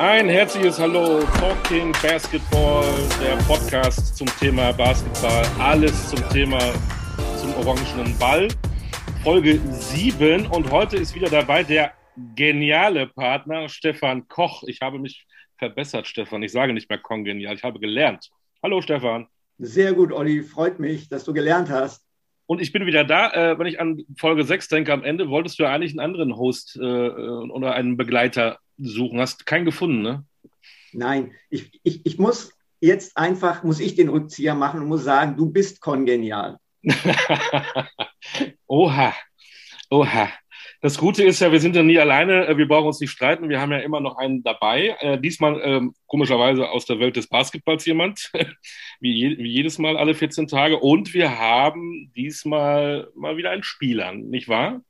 Ein herzliches Hallo, Talking Basketball, der Podcast zum Thema Basketball, alles zum Thema zum orangenen Ball. Folge 7 und heute ist wieder dabei der geniale Partner Stefan Koch. Ich habe mich verbessert, Stefan. Ich sage nicht mehr kongenial, ich habe gelernt. Hallo, Stefan. Sehr gut, Olli. Freut mich, dass du gelernt hast. Und ich bin wieder da. Äh, wenn ich an Folge 6 denke, am Ende wolltest du ja eigentlich einen anderen Host äh, oder einen Begleiter suchen. Hast keinen gefunden, ne? Nein, ich, ich, ich muss jetzt einfach, muss ich den Rückzieher machen und muss sagen, du bist kongenial. Oha, oha. Das Gute ist ja, wir sind ja nie alleine, äh, wir brauchen uns nicht streiten, wir haben ja immer noch einen dabei. Äh, diesmal ähm, komischerweise aus der Welt des Basketballs jemand, wie, je, wie, jedes Mal alle 14 Tage. Und wir haben diesmal mal wieder einen Spieler, nicht wahr?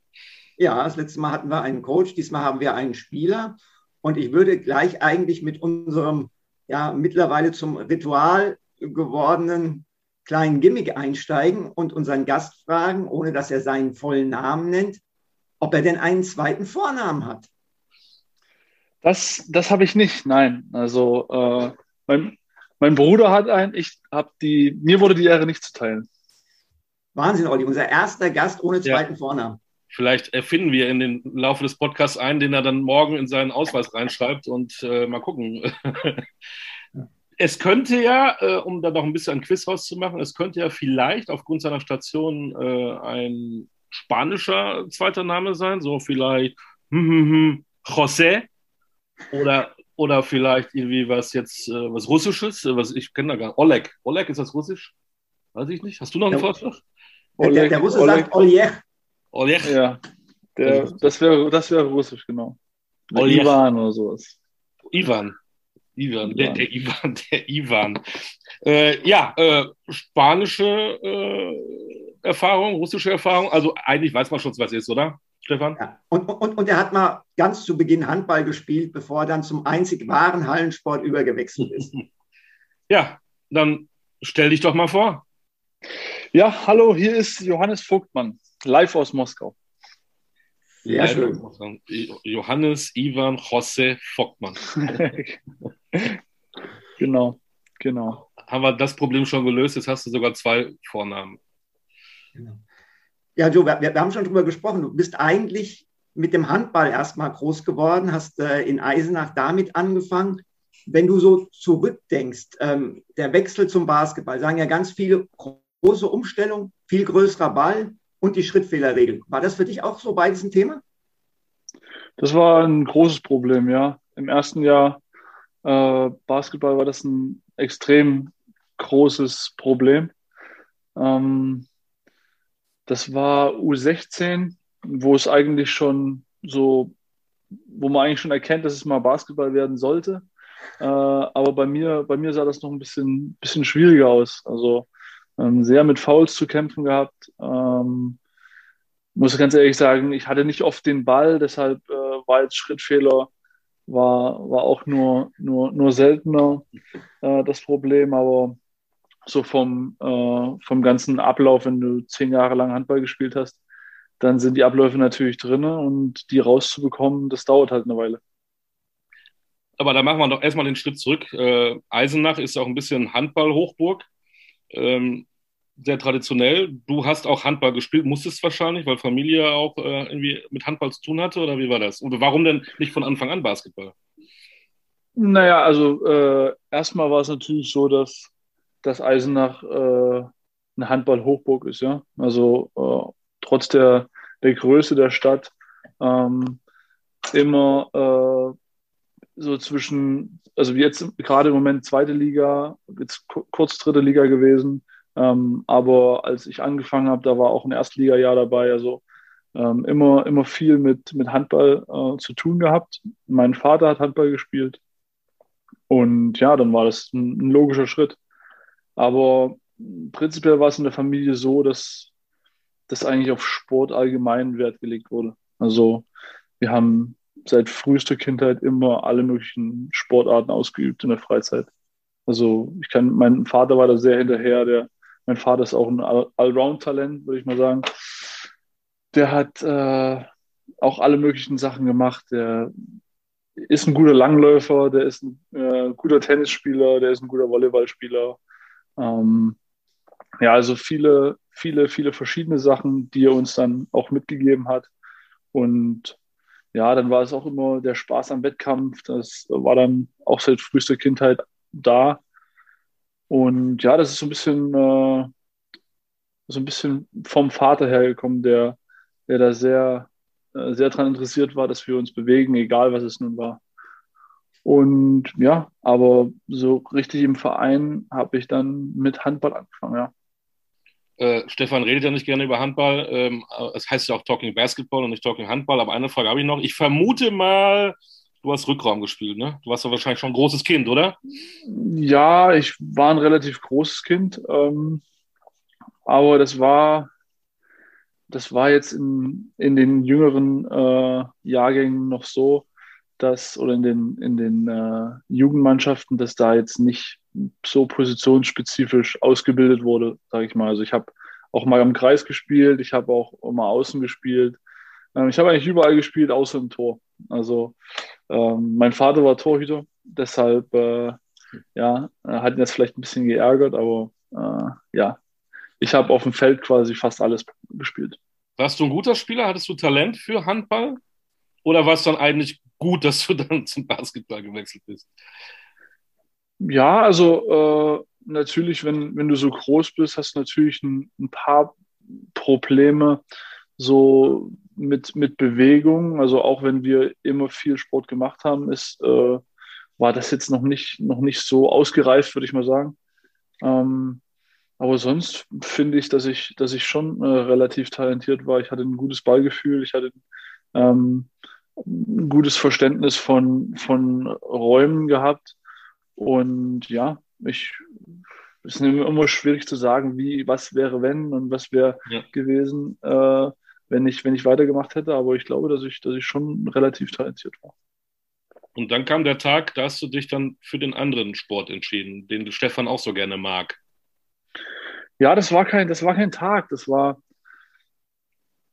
Ja, das letzte Mal hatten wir einen Coach, diesmal haben wir einen Spieler. Und ich würde gleich eigentlich mit unserem ja mittlerweile zum Ritual gewordenen kleinen Gimmick einsteigen und unseren Gast fragen, ohne dass er seinen vollen Namen nennt ob er denn einen zweiten Vornamen hat. Das, das habe ich nicht, nein. Also äh, mein, mein Bruder hat einen, ich habe die, mir wurde die Ehre nicht zuteil. Wahnsinn, Olli, unser erster Gast ohne zweiten ja. Vornamen. Vielleicht erfinden wir in den Laufe des Podcasts einen, den er dann morgen in seinen Ausweis reinschreibt und äh, mal gucken. es könnte ja, äh, um da noch ein bisschen ein Quiz rauszumachen, es könnte ja vielleicht aufgrund seiner Station äh, ein spanischer zweiter Name sein, so vielleicht hm, hm, hm, José oder, oder vielleicht irgendwie was jetzt, äh, was Russisches, äh, was ich kenne da gar nicht. Oleg. Oleg, ist das Russisch? Weiß ich nicht. Hast du noch einen. Vorschlag? Oleg, der, der Russe Oleg. sagt Oleg. Oleg? Ja, der, das wäre das wär Russisch, genau. Oleg. Ivan oder sowas. Ivan. Ivan, Ivan. Der, der Ivan, der Ivan. Äh, ja, äh, spanische äh, Erfahrung, russische Erfahrung? Also eigentlich weiß man schon, was ist, oder? Stefan? Ja. Und, und, und er hat mal ganz zu Beginn Handball gespielt, bevor er dann zum einzig wahren Hallensport übergewechselt ist. Ja, dann stell dich doch mal vor. Ja, hallo, hier ist Johannes Vogtmann, live aus Moskau. Sehr schön. Johannes Ivan Jose Vogtmann. genau, genau. Haben wir das Problem schon gelöst? Jetzt hast du sogar zwei Vornamen. Genau. Ja, Joe, wir, wir, haben schon drüber gesprochen. Du bist eigentlich mit dem Handball erstmal groß geworden, hast äh, in Eisenach damit angefangen. Wenn du so zurückdenkst, ähm, der Wechsel zum Basketball, sagen ja ganz viele große Umstellung, viel größerer Ball und die Schrittfehlerregel. War das für dich auch so beides ein Thema? Das war ein großes Problem, ja. Im ersten Jahr äh, Basketball war das ein extrem großes Problem. Ähm, das war U16, wo es eigentlich schon so, wo man eigentlich schon erkennt, dass es mal Basketball werden sollte. Äh, aber bei mir, bei mir sah das noch ein bisschen, bisschen schwieriger aus. Also ähm, sehr mit Fouls zu kämpfen gehabt. Ähm, muss ganz ehrlich sagen, ich hatte nicht oft den Ball, deshalb äh, war jetzt Schrittfehler war, war auch nur, nur, nur seltener äh, das Problem. Aber so vom, äh, vom ganzen Ablauf, wenn du zehn Jahre lang Handball gespielt hast, dann sind die Abläufe natürlich drin und die rauszubekommen, das dauert halt eine Weile. Aber da machen wir doch erstmal den Schritt zurück. Äh, Eisenach ist auch ein bisschen Handball-Hochburg. Ähm, sehr traditionell. Du hast auch Handball gespielt, musstest wahrscheinlich, weil Familie auch äh, irgendwie mit Handball zu tun hatte, oder wie war das? Und warum denn nicht von Anfang an Basketball? Naja, also äh, erstmal war es natürlich so, dass dass Eisenach äh, eine Handball-Hochburg ist, ja. Also äh, trotz der, der Größe der Stadt ähm, immer äh, so zwischen, also jetzt gerade im Moment zweite Liga, jetzt kurz dritte Liga gewesen. Ähm, aber als ich angefangen habe, da war auch ein Erstliga-Jahr dabei. Also ähm, immer, immer viel mit, mit Handball äh, zu tun gehabt. Mein Vater hat Handball gespielt. Und ja, dann war das ein, ein logischer Schritt. Aber prinzipiell war es in der Familie so, dass das eigentlich auf Sport allgemein Wert gelegt wurde. Also wir haben seit frühester Kindheit immer alle möglichen Sportarten ausgeübt in der Freizeit. Also ich kann, mein Vater war da sehr hinterher, der, mein Vater ist auch ein Allround-Talent, würde ich mal sagen. Der hat äh, auch alle möglichen Sachen gemacht. Der ist ein guter Langläufer, der ist ein äh, guter Tennisspieler, der ist ein guter Volleyballspieler. Ähm, ja, also viele, viele, viele verschiedene Sachen, die er uns dann auch mitgegeben hat. Und ja, dann war es auch immer der Spaß am Wettkampf. Das war dann auch seit frühester Kindheit da. Und ja, das ist so ein bisschen, äh, so ein bisschen vom Vater hergekommen, der, der da sehr, äh, sehr daran interessiert war, dass wir uns bewegen, egal was es nun war. Und ja, aber so richtig im Verein habe ich dann mit Handball angefangen, ja. Äh, Stefan redet ja nicht gerne über Handball. Ähm, es heißt ja auch Talking Basketball und nicht Talking Handball. Aber eine Frage habe ich noch. Ich vermute mal, du hast Rückraum gespielt, ne? Du warst ja wahrscheinlich schon ein großes Kind, oder? Ja, ich war ein relativ großes Kind. Ähm, aber das war, das war jetzt in, in den jüngeren äh, Jahrgängen noch so, dass, oder in den, in den äh, Jugendmannschaften, dass da jetzt nicht so positionsspezifisch ausgebildet wurde, sage ich mal. Also ich habe auch mal im Kreis gespielt, ich habe auch mal außen gespielt. Ähm, ich habe eigentlich überall gespielt, außer im Tor. Also ähm, mein Vater war Torhüter, deshalb äh, ja, hat ihn das vielleicht ein bisschen geärgert, aber äh, ja, ich habe auf dem Feld quasi fast alles gespielt. Warst du ein guter Spieler? Hattest du Talent für Handball? Oder war es dann eigentlich gut, dass du dann zum Basketball gewechselt bist? Ja, also äh, natürlich, wenn, wenn du so groß bist, hast du natürlich ein, ein paar Probleme so mit, mit Bewegung. Also auch wenn wir immer viel Sport gemacht haben, ist, äh, war das jetzt noch nicht, noch nicht so ausgereift, würde ich mal sagen. Ähm, aber sonst finde ich, dass ich, dass ich schon äh, relativ talentiert war. Ich hatte ein gutes Ballgefühl, ich hatte ähm, ein gutes Verständnis von, von Räumen gehabt. Und ja, ich, es ist immer schwierig zu sagen, wie, was wäre wenn und was wäre ja. gewesen, äh, wenn ich, wenn ich weitergemacht hätte. Aber ich glaube, dass ich, dass ich schon relativ talentiert war. Und dann kam der Tag, da hast du dich dann für den anderen Sport entschieden, den Stefan auch so gerne mag. Ja, das war kein, das war kein Tag. Das war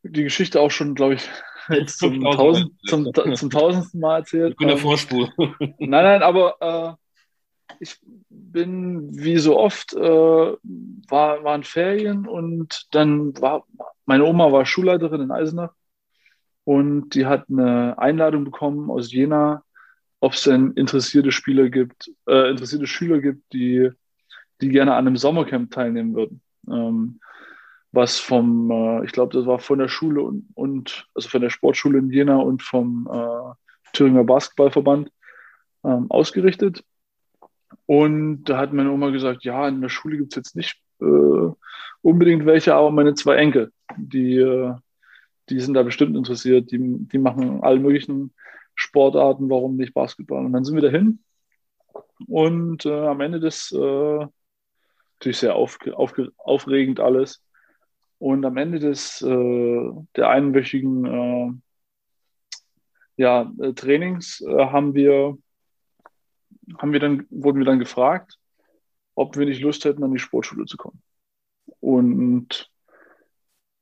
die Geschichte auch schon, glaube ich, jetzt zum, tausend, zum, zum tausendsten Mal erzählt. Ich bin der ähm, Vorspur. Nein, nein, aber äh, ich bin wie so oft, äh, war, waren Ferien und dann war, meine Oma war Schulleiterin in Eisenach und die hat eine Einladung bekommen aus Jena, ob es denn interessierte Spieler gibt, äh, interessierte Schüler gibt, die, die gerne an einem Sommercamp teilnehmen würden. Ähm, was vom, äh, ich glaube, das war von der Schule und, und, also von der Sportschule in Jena und vom äh, Thüringer Basketballverband ähm, ausgerichtet. Und da hat meine Oma gesagt, ja, in der Schule gibt es jetzt nicht äh, unbedingt welche, aber meine zwei Enkel, die, äh, die sind da bestimmt interessiert, die, die machen alle möglichen Sportarten, warum nicht Basketball? Und dann sind wir dahin und äh, am Ende des, äh, natürlich sehr auf, auf, aufregend alles, und am Ende des äh, der einwöchigen äh, ja, äh, Trainings haben wir haben wir dann wurden wir dann gefragt, ob wir nicht Lust hätten, an die Sportschule zu kommen. Und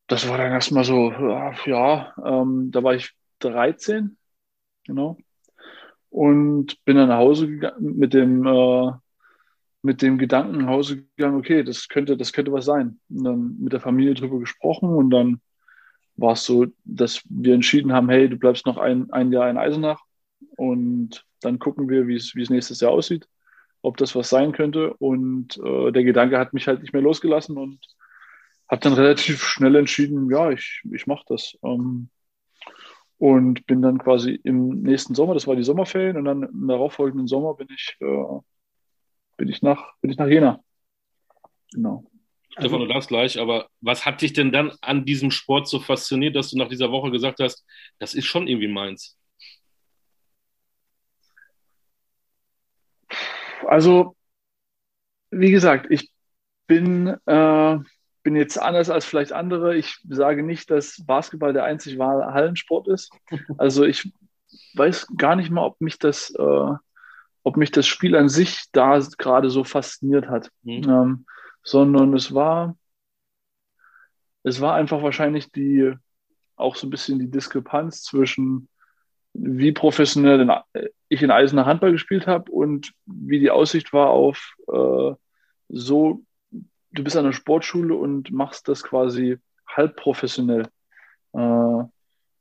das war dann erstmal so, ja, ähm, da war ich 13, genau. Und bin dann nach Hause gegangen mit dem, äh, mit dem Gedanken nach Hause gegangen, okay, das könnte, das könnte was sein. Und dann mit der Familie drüber gesprochen und dann war es so, dass wir entschieden haben, hey, du bleibst noch ein, ein Jahr in Eisenach und dann gucken wir, wie es nächstes Jahr aussieht, ob das was sein könnte. Und äh, der Gedanke hat mich halt nicht mehr losgelassen und habe dann relativ schnell entschieden, ja, ich, ich mache das. Ähm, und bin dann quasi im nächsten Sommer, das war die Sommerferien, und dann im darauffolgenden Sommer bin ich äh, bin ich nach, bin ich nach Jena. Genau. Stefan, du darfst gleich, aber was hat dich denn dann an diesem Sport so fasziniert, dass du nach dieser Woche gesagt hast, das ist schon irgendwie meins? Also, wie gesagt, ich bin, äh, bin jetzt anders als vielleicht andere. Ich sage nicht, dass Basketball der einzig wahre Hallensport ist. Also ich weiß gar nicht mal, ob mich das äh, ob mich das Spiel an sich da gerade so fasziniert hat, mhm. ähm, sondern es war, es war einfach wahrscheinlich die, auch so ein bisschen die Diskrepanz zwischen wie professionell in, ich in Eisener Handball gespielt habe und wie die Aussicht war auf äh, so, du bist an der Sportschule und machst das quasi halb professionell. Äh,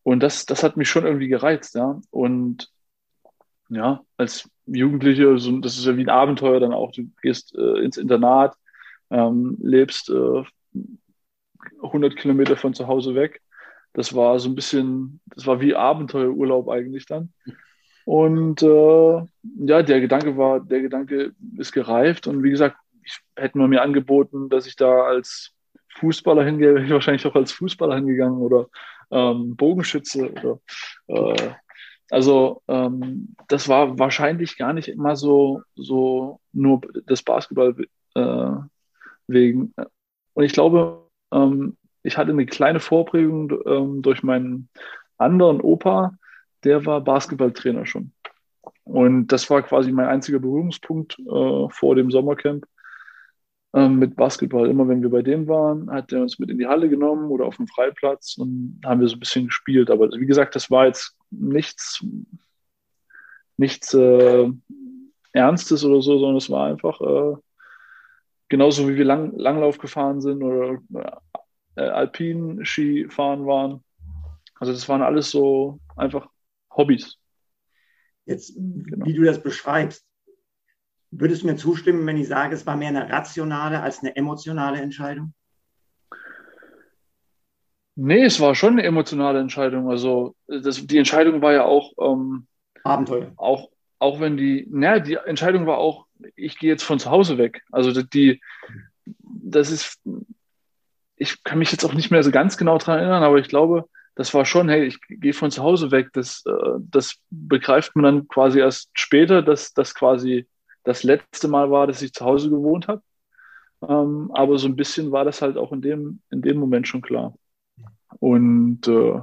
und das, das hat mich schon irgendwie gereizt, ja. Und ja, als Jugendliche, so, das ist ja wie ein Abenteuer dann auch. Du gehst äh, ins Internat, ähm, lebst äh, 100 Kilometer von zu Hause weg. Das war so ein bisschen, das war wie Abenteuerurlaub eigentlich dann. Und äh, ja, der Gedanke war, der Gedanke ist gereift und wie gesagt, ich hätte man mir angeboten, dass ich da als Fußballer hingehe, wäre ich wahrscheinlich auch als Fußballer hingegangen oder ähm, Bogenschütze oder äh, also ähm, das war wahrscheinlich gar nicht immer so, so nur das Basketball äh, wegen. Und ich glaube, ähm, ich hatte eine kleine Vorprägung ähm, durch meinen anderen Opa, der war Basketballtrainer schon. Und das war quasi mein einziger Berührungspunkt äh, vor dem Sommercamp ähm, mit Basketball. Immer wenn wir bei dem waren, hat er uns mit in die Halle genommen oder auf dem Freiplatz und haben wir so ein bisschen gespielt. Aber wie gesagt, das war jetzt nichts, nichts äh, Ernstes oder so, sondern es war einfach äh, genauso wie wir Lang Langlauf gefahren sind oder äh, Alpin-Ski fahren waren. Also das waren alles so einfach Hobbys. Jetzt, genau. wie du das beschreibst, Würdest du mir zustimmen, wenn ich sage, es war mehr eine rationale als eine emotionale Entscheidung? Nee, es war schon eine emotionale Entscheidung. Also das, die Entscheidung war ja auch ähm, Abenteuer. Auch, auch wenn die, naja, die Entscheidung war auch, ich gehe jetzt von zu Hause weg. Also die, das ist, ich kann mich jetzt auch nicht mehr so ganz genau daran erinnern, aber ich glaube, das war schon, hey, ich gehe von zu Hause weg. Das, äh, das begreift man dann quasi erst später, dass das quasi das letzte Mal war, dass ich zu Hause gewohnt habe. Ähm, aber so ein bisschen war das halt auch in dem, in dem Moment schon klar. Und äh,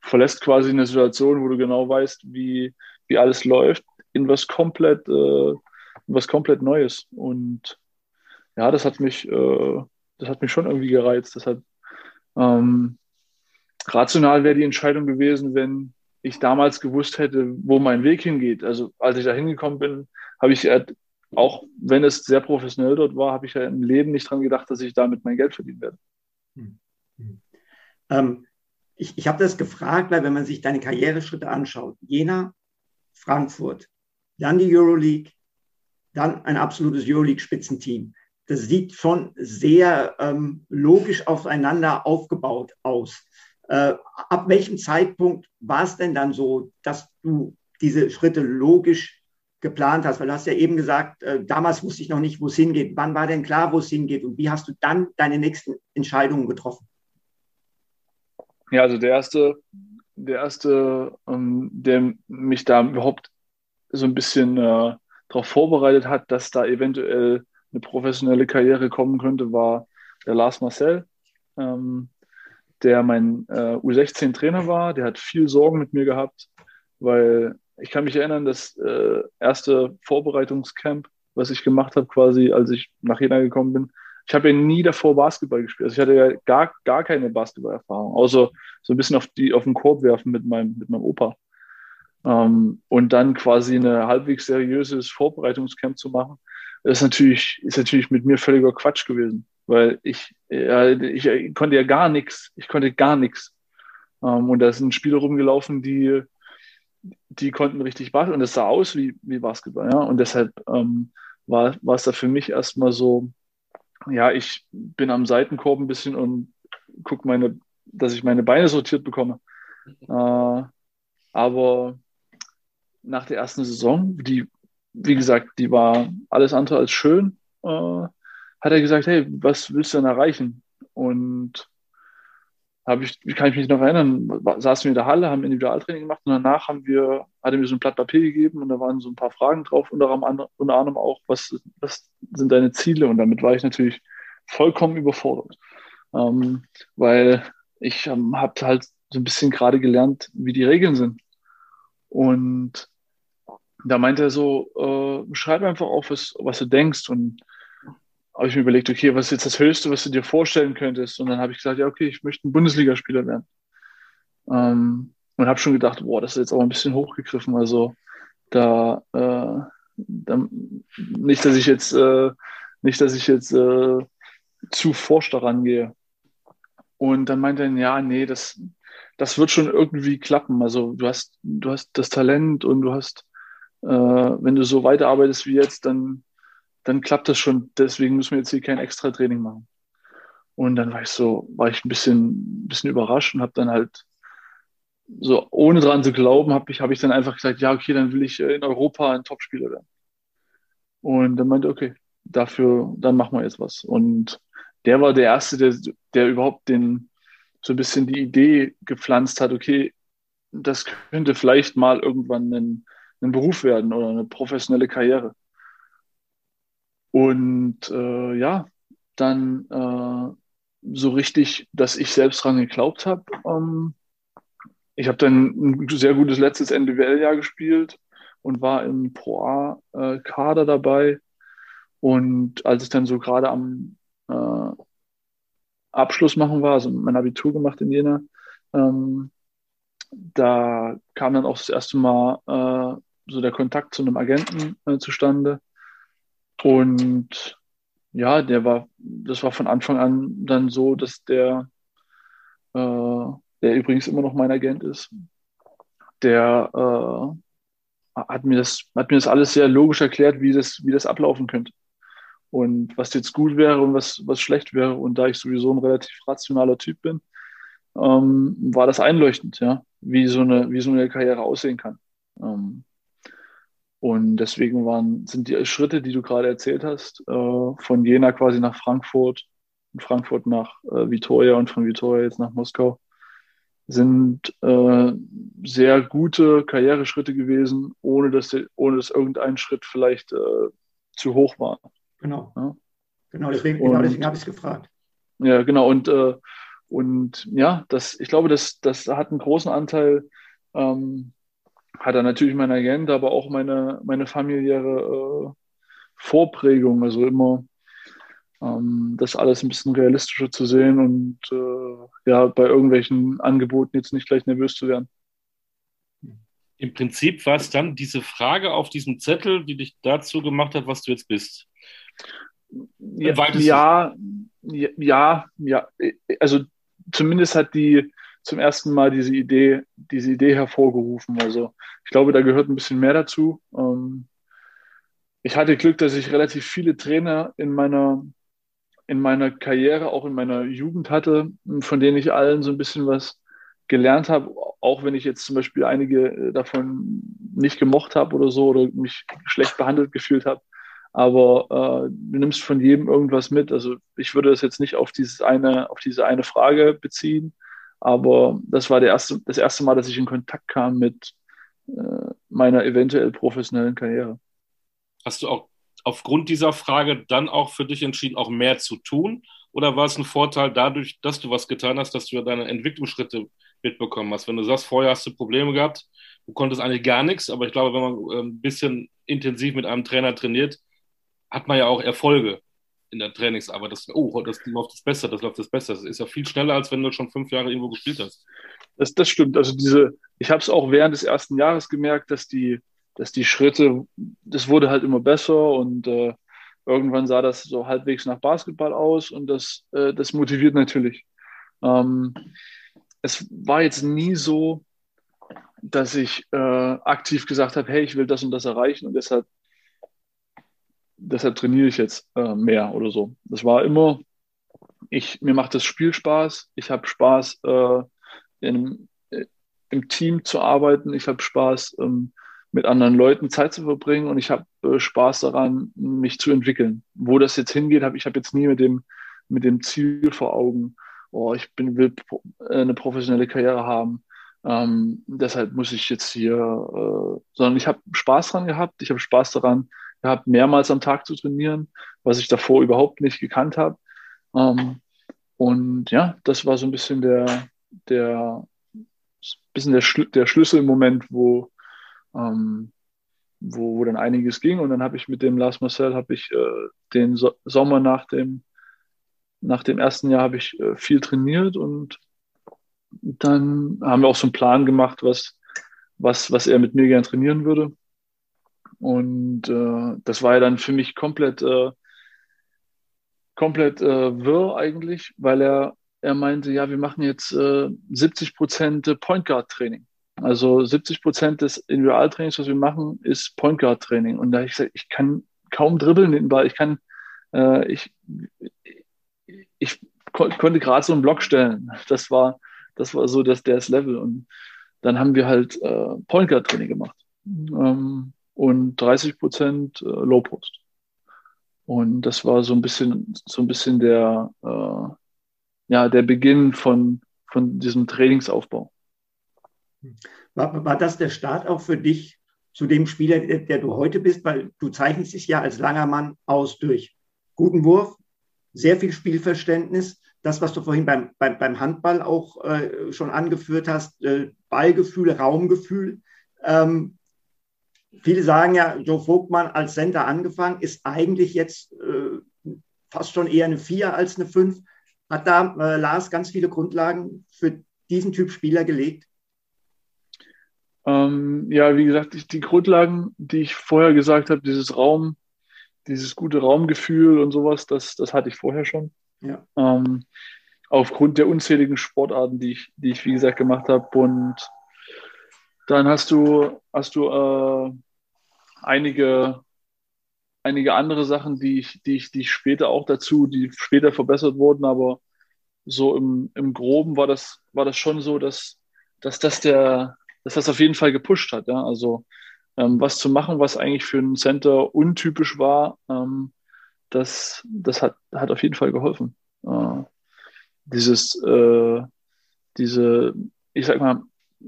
verlässt quasi eine Situation, wo du genau weißt, wie, wie alles läuft, in was komplett, äh, in was komplett Neues. Und ja, das hat mich, äh, das hat mich schon irgendwie gereizt. Deshalb ähm, rational wäre die Entscheidung gewesen, wenn ich damals gewusst hätte, wo mein Weg hingeht. Also als ich da hingekommen bin, habe ich auch wenn es sehr professionell dort war, habe ich ja im Leben nicht dran gedacht, dass ich damit mein Geld verdienen werde. Hm. Hm. Ähm, ich ich habe das gefragt, weil wenn man sich deine Karriereschritte anschaut, Jena, Frankfurt, dann die Euroleague, dann ein absolutes Euroleague-Spitzenteam. Das sieht schon sehr ähm, logisch aufeinander aufgebaut aus. Äh, ab welchem Zeitpunkt war es denn dann so, dass du diese Schritte logisch geplant hast? Weil du hast ja eben gesagt, äh, damals wusste ich noch nicht, wo es hingeht. Wann war denn klar, wo es hingeht? Und wie hast du dann deine nächsten Entscheidungen getroffen? Ja, also der erste, der erste, ähm, der mich da überhaupt so ein bisschen äh, darauf vorbereitet hat, dass da eventuell eine professionelle Karriere kommen könnte, war der Lars Marcel, ähm, der mein äh, U16-Trainer war. Der hat viel Sorgen mit mir gehabt, weil ich kann mich erinnern, das äh, erste Vorbereitungscamp, was ich gemacht habe, quasi, als ich nach Jena gekommen bin, ich habe ja nie davor Basketball gespielt. Also ich hatte ja gar, gar keine Basketballerfahrung, außer so ein bisschen auf, die, auf den Korb werfen mit meinem, mit meinem Opa. Ähm, und dann quasi ein halbwegs seriöses Vorbereitungscamp zu machen, ist natürlich, ist natürlich mit mir völliger Quatsch gewesen, weil ich, ja, ich, ich konnte ja gar nichts, ich konnte gar nichts. Ähm, und da sind Spieler rumgelaufen, die die konnten richtig Basketball und es sah aus wie, wie Basketball, ja. Und deshalb ähm, war, war es da für mich erstmal so, ja, ich bin am Seitenkorb ein bisschen und gucke meine, dass ich meine Beine sortiert bekomme. Äh, aber nach der ersten Saison, die, wie gesagt, die war alles andere als schön, äh, hat er gesagt, hey, was willst du denn erreichen? Und habe ich, kann ich mich noch erinnern, saßen wir in der Halle, haben Individualtraining gemacht und danach haben wir, hat er mir so ein Blatt Papier gegeben und da waren so ein paar Fragen drauf, unter unter anderem auch, was, was sind deine Ziele? Und damit war ich natürlich vollkommen überfordert, ähm, weil ich ähm, habe halt so ein bisschen gerade gelernt, wie die Regeln sind. Und da meinte er so, äh, schreib einfach auf, was, was du denkst und habe ich mir überlegt, okay, was ist jetzt das Höchste, was du dir vorstellen könntest? Und dann habe ich gesagt, ja, okay, ich möchte ein Bundesligaspieler werden. Ähm, und habe schon gedacht, boah, das ist jetzt aber ein bisschen hochgegriffen. Also da, äh, da nicht, dass ich jetzt, äh, nicht, dass ich jetzt äh, zu forsch daran gehe. Und dann meinte er, ja, nee, das, das wird schon irgendwie klappen. Also du hast, du hast das Talent und du hast, äh, wenn du so weiterarbeitest wie jetzt, dann, dann klappt das schon. Deswegen müssen wir jetzt hier kein extra Training machen. Und dann war ich so, war ich ein bisschen, bisschen überrascht und habe dann halt so, ohne dran zu glauben, habe ich, hab ich dann einfach gesagt, ja, okay, dann will ich äh, in Europa ein Topspieler werden. Und dann meinte, okay, dafür, dann machen wir jetzt was. Und der war der Erste, der, der überhaupt den, so ein bisschen die Idee gepflanzt hat, okay, das könnte vielleicht mal irgendwann ein, ein Beruf werden oder eine professionelle Karriere. Und äh, ja, dann äh, so richtig, dass ich selbst dran geglaubt habe. Ähm, ich habe dann ein sehr gutes letztes NBWL-Jahr gespielt und war im Pro A-Kader dabei. Und als ich dann so gerade am äh, Abschluss machen war, also mein Abitur gemacht in Jena, ähm, da kam dann auch das erste Mal äh, so der Kontakt zu einem Agenten äh, zustande. Und ja, der war, das war von Anfang an dann so, dass der, äh, der übrigens immer noch mein Agent ist, der äh, hat mir das, hat mir das alles sehr logisch erklärt, wie das, wie das ablaufen könnte. Und was jetzt gut wäre und was, was schlecht wäre. Und da ich sowieso ein relativ rationaler Typ bin, ähm, war das einleuchtend, ja, wie so eine, wie so eine Karriere aussehen kann. Ähm, und deswegen waren, sind die Schritte, die du gerade erzählt hast, äh, von Jena quasi nach Frankfurt, von Frankfurt nach äh, Vitoria und von Vitoria jetzt nach Moskau, sind äh, sehr gute Karriereschritte gewesen, ohne dass, ohne dass irgendein Schritt vielleicht äh, zu hoch war. Genau. Ja? Genau, deswegen, genau deswegen habe ich es gefragt. Ja, genau. Und, äh, und ja, das, ich glaube, das, das hat einen großen Anteil ähm, hat er natürlich mein Agent, aber auch meine, meine familiäre äh, Vorprägung. Also immer ähm, das alles ein bisschen realistischer zu sehen und äh, ja, bei irgendwelchen Angeboten jetzt nicht gleich nervös zu werden. Im Prinzip war es dann diese Frage auf diesem Zettel, die dich dazu gemacht hat, was du jetzt bist. Ja, ja, ja, ja, also zumindest hat die, zum ersten Mal diese Idee, diese Idee hervorgerufen. Also ich glaube, da gehört ein bisschen mehr dazu. Ähm, ich hatte Glück, dass ich relativ viele Trainer in meiner, in meiner Karriere, auch in meiner Jugend hatte, von denen ich allen so ein bisschen was gelernt habe, auch wenn ich jetzt zum Beispiel einige davon nicht gemocht habe oder so oder mich schlecht behandelt gefühlt habe. Aber äh, du nimmst von jedem irgendwas mit. Also ich würde das jetzt nicht auf dieses eine, auf diese eine Frage beziehen, aber das war der erste, das erste Mal, dass ich in Kontakt kam mit äh, meiner eventuell professionellen Karriere. Hast du auch aufgrund dieser Frage dann auch für dich entschieden, auch mehr zu tun? Oder war es ein Vorteil dadurch, dass du was getan hast, dass du deine Entwicklungsschritte mitbekommen hast? Wenn du sagst, vorher hast du Probleme gehabt, du konntest eigentlich gar nichts, aber ich glaube, wenn man ein bisschen intensiv mit einem Trainer trainiert, hat man ja auch Erfolge in der Trainingsarbeit, dass, oh, das läuft das besser, das läuft das besser. Das ist ja viel schneller, als wenn du schon fünf Jahre irgendwo gespielt hast. Das, das stimmt. Also diese, ich habe es auch während des ersten Jahres gemerkt, dass die, dass die Schritte, das wurde halt immer besser und äh, irgendwann sah das so halbwegs nach Basketball aus und das, äh, das motiviert natürlich. Ähm, es war jetzt nie so, dass ich äh, aktiv gesagt habe, hey, ich will das und das erreichen und deshalb deshalb trainiere ich jetzt äh, mehr oder so. Das war immer, ich, mir macht das Spiel Spaß, ich habe Spaß, äh, in, äh, im Team zu arbeiten, ich habe Spaß, ähm, mit anderen Leuten Zeit zu verbringen und ich habe äh, Spaß daran, mich zu entwickeln. Wo das jetzt hingeht, habe ich habe jetzt nie mit dem, mit dem Ziel vor Augen, oh, ich bin, will äh, eine professionelle Karriere haben. Ähm, deshalb muss ich jetzt hier, äh, sondern ich habe Spaß daran gehabt, ich habe Spaß daran, gehabt, mehrmals am Tag zu trainieren, was ich davor überhaupt nicht gekannt habe. Ähm, und ja, das war so ein bisschen der, der, bisschen der, Schl der Schlüsselmoment, wo, ähm, wo, wo dann einiges ging. Und dann habe ich mit dem Lars Marcel habe ich äh, den so Sommer nach dem, nach dem ersten Jahr habe ich äh, viel trainiert und dann haben wir auch so einen Plan gemacht, was, was, was er mit mir gern trainieren würde. Und äh, das war ja dann für mich komplett, äh, komplett äh, wirr eigentlich, weil er, er meinte, ja, wir machen jetzt äh, 70 Prozent Point Guard Training. Also 70 Prozent des Individualtrainings, was wir machen, ist Point Guard Training. Und da habe ich gesagt, ich kann kaum dribbeln den Ball. Ich kann, äh, ich, ich ko konnte gerade so einen Block stellen. Das war, das war so das, das Level. Und dann haben wir halt äh, Point Guard Training gemacht. Ähm, und 30 Prozent äh, Low Post. Und das war so ein bisschen, so ein bisschen der, äh, ja, der Beginn von, von diesem Trainingsaufbau. War, war das der Start auch für dich zu dem Spieler, der, der du heute bist? Weil du zeichnest dich ja als langer Mann aus durch guten Wurf, sehr viel Spielverständnis, das, was du vorhin beim, beim, beim Handball auch äh, schon angeführt hast, äh, Ballgefühl, Raumgefühl. Ähm, viele sagen ja, Joe Vogtmann als Center angefangen, ist eigentlich jetzt äh, fast schon eher eine Vier als eine Fünf. Hat da äh, Lars ganz viele Grundlagen für diesen Typ Spieler gelegt? Ähm, ja, wie gesagt, die, die, Grundlagen, die ich vorher gesagt habe, dieses Raum, dieses gute Raumgefühl und sowas, das, das hatte ich vorher schon. Ja. Ähm, aufgrund der unzähligen Sportarten, die ich, die ich wie gesagt gemacht habe. Und dann hast du, hast du äh, einige, einige andere Sachen, die ich, die ich, die ich später auch dazu, die später verbessert wurden, aber so im, im Groben war das, war das schon so, dass, dass das der, dass das auf jeden Fall gepusht hat. Ja? Also ähm, was zu machen, was eigentlich für einen Center untypisch war, ähm, das, das hat, hat auf jeden Fall geholfen. Äh, dieses, äh, diese, ich sag mal,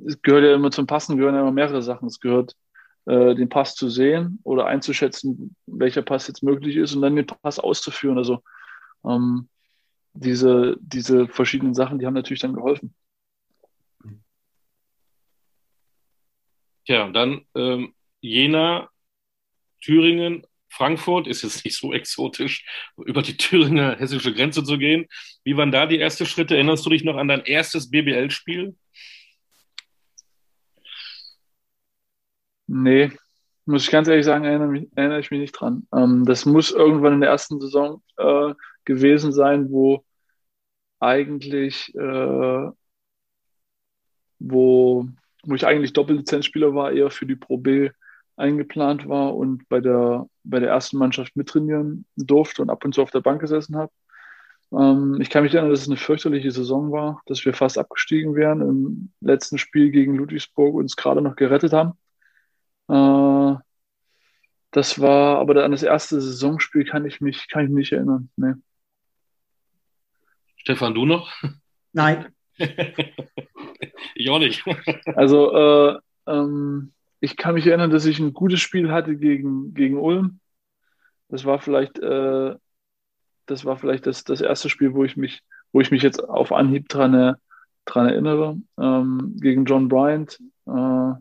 es gehört ja immer zum Passen, gehören ja immer mehrere Sachen. Es gehört, äh, den Pass zu sehen oder einzuschätzen, welcher Pass jetzt möglich ist und dann den Pass auszuführen. Also ähm, diese, diese verschiedenen Sachen, die haben natürlich dann geholfen. Tja, dann ähm, Jena, Thüringen, Frankfurt, ist jetzt nicht so exotisch, über die Thüringer hessische Grenze zu gehen. Wie waren da die ersten Schritte? Erinnerst du dich noch an dein erstes BBL-Spiel? Nee, muss ich ganz ehrlich sagen, erinnere, mich, erinnere ich mich nicht dran. Ähm, das muss irgendwann in der ersten Saison äh, gewesen sein, wo eigentlich, äh, wo wo ich eigentlich Doppellizenzspieler war, eher für die Pro B eingeplant war und bei der, bei der ersten Mannschaft mittrainieren durfte und ab und zu auf der Bank gesessen habe. Ähm, ich kann mich erinnern, dass es eine fürchterliche Saison war, dass wir fast abgestiegen wären im letzten Spiel gegen Ludwigsburg uns gerade noch gerettet haben. Äh, das war, aber an das erste Saisonspiel kann ich mich, kann ich mich nicht erinnern. Nee. Stefan, du noch? Nein. ich auch nicht. also, äh, ähm, ich kann mich erinnern, dass ich ein gutes Spiel hatte gegen, gegen Ulm. Das war vielleicht, äh, das war vielleicht das, das erste Spiel, wo ich mich, wo ich mich jetzt auf Anhieb dran, äh, dran erinnere. Ähm, gegen John Bryant. Äh,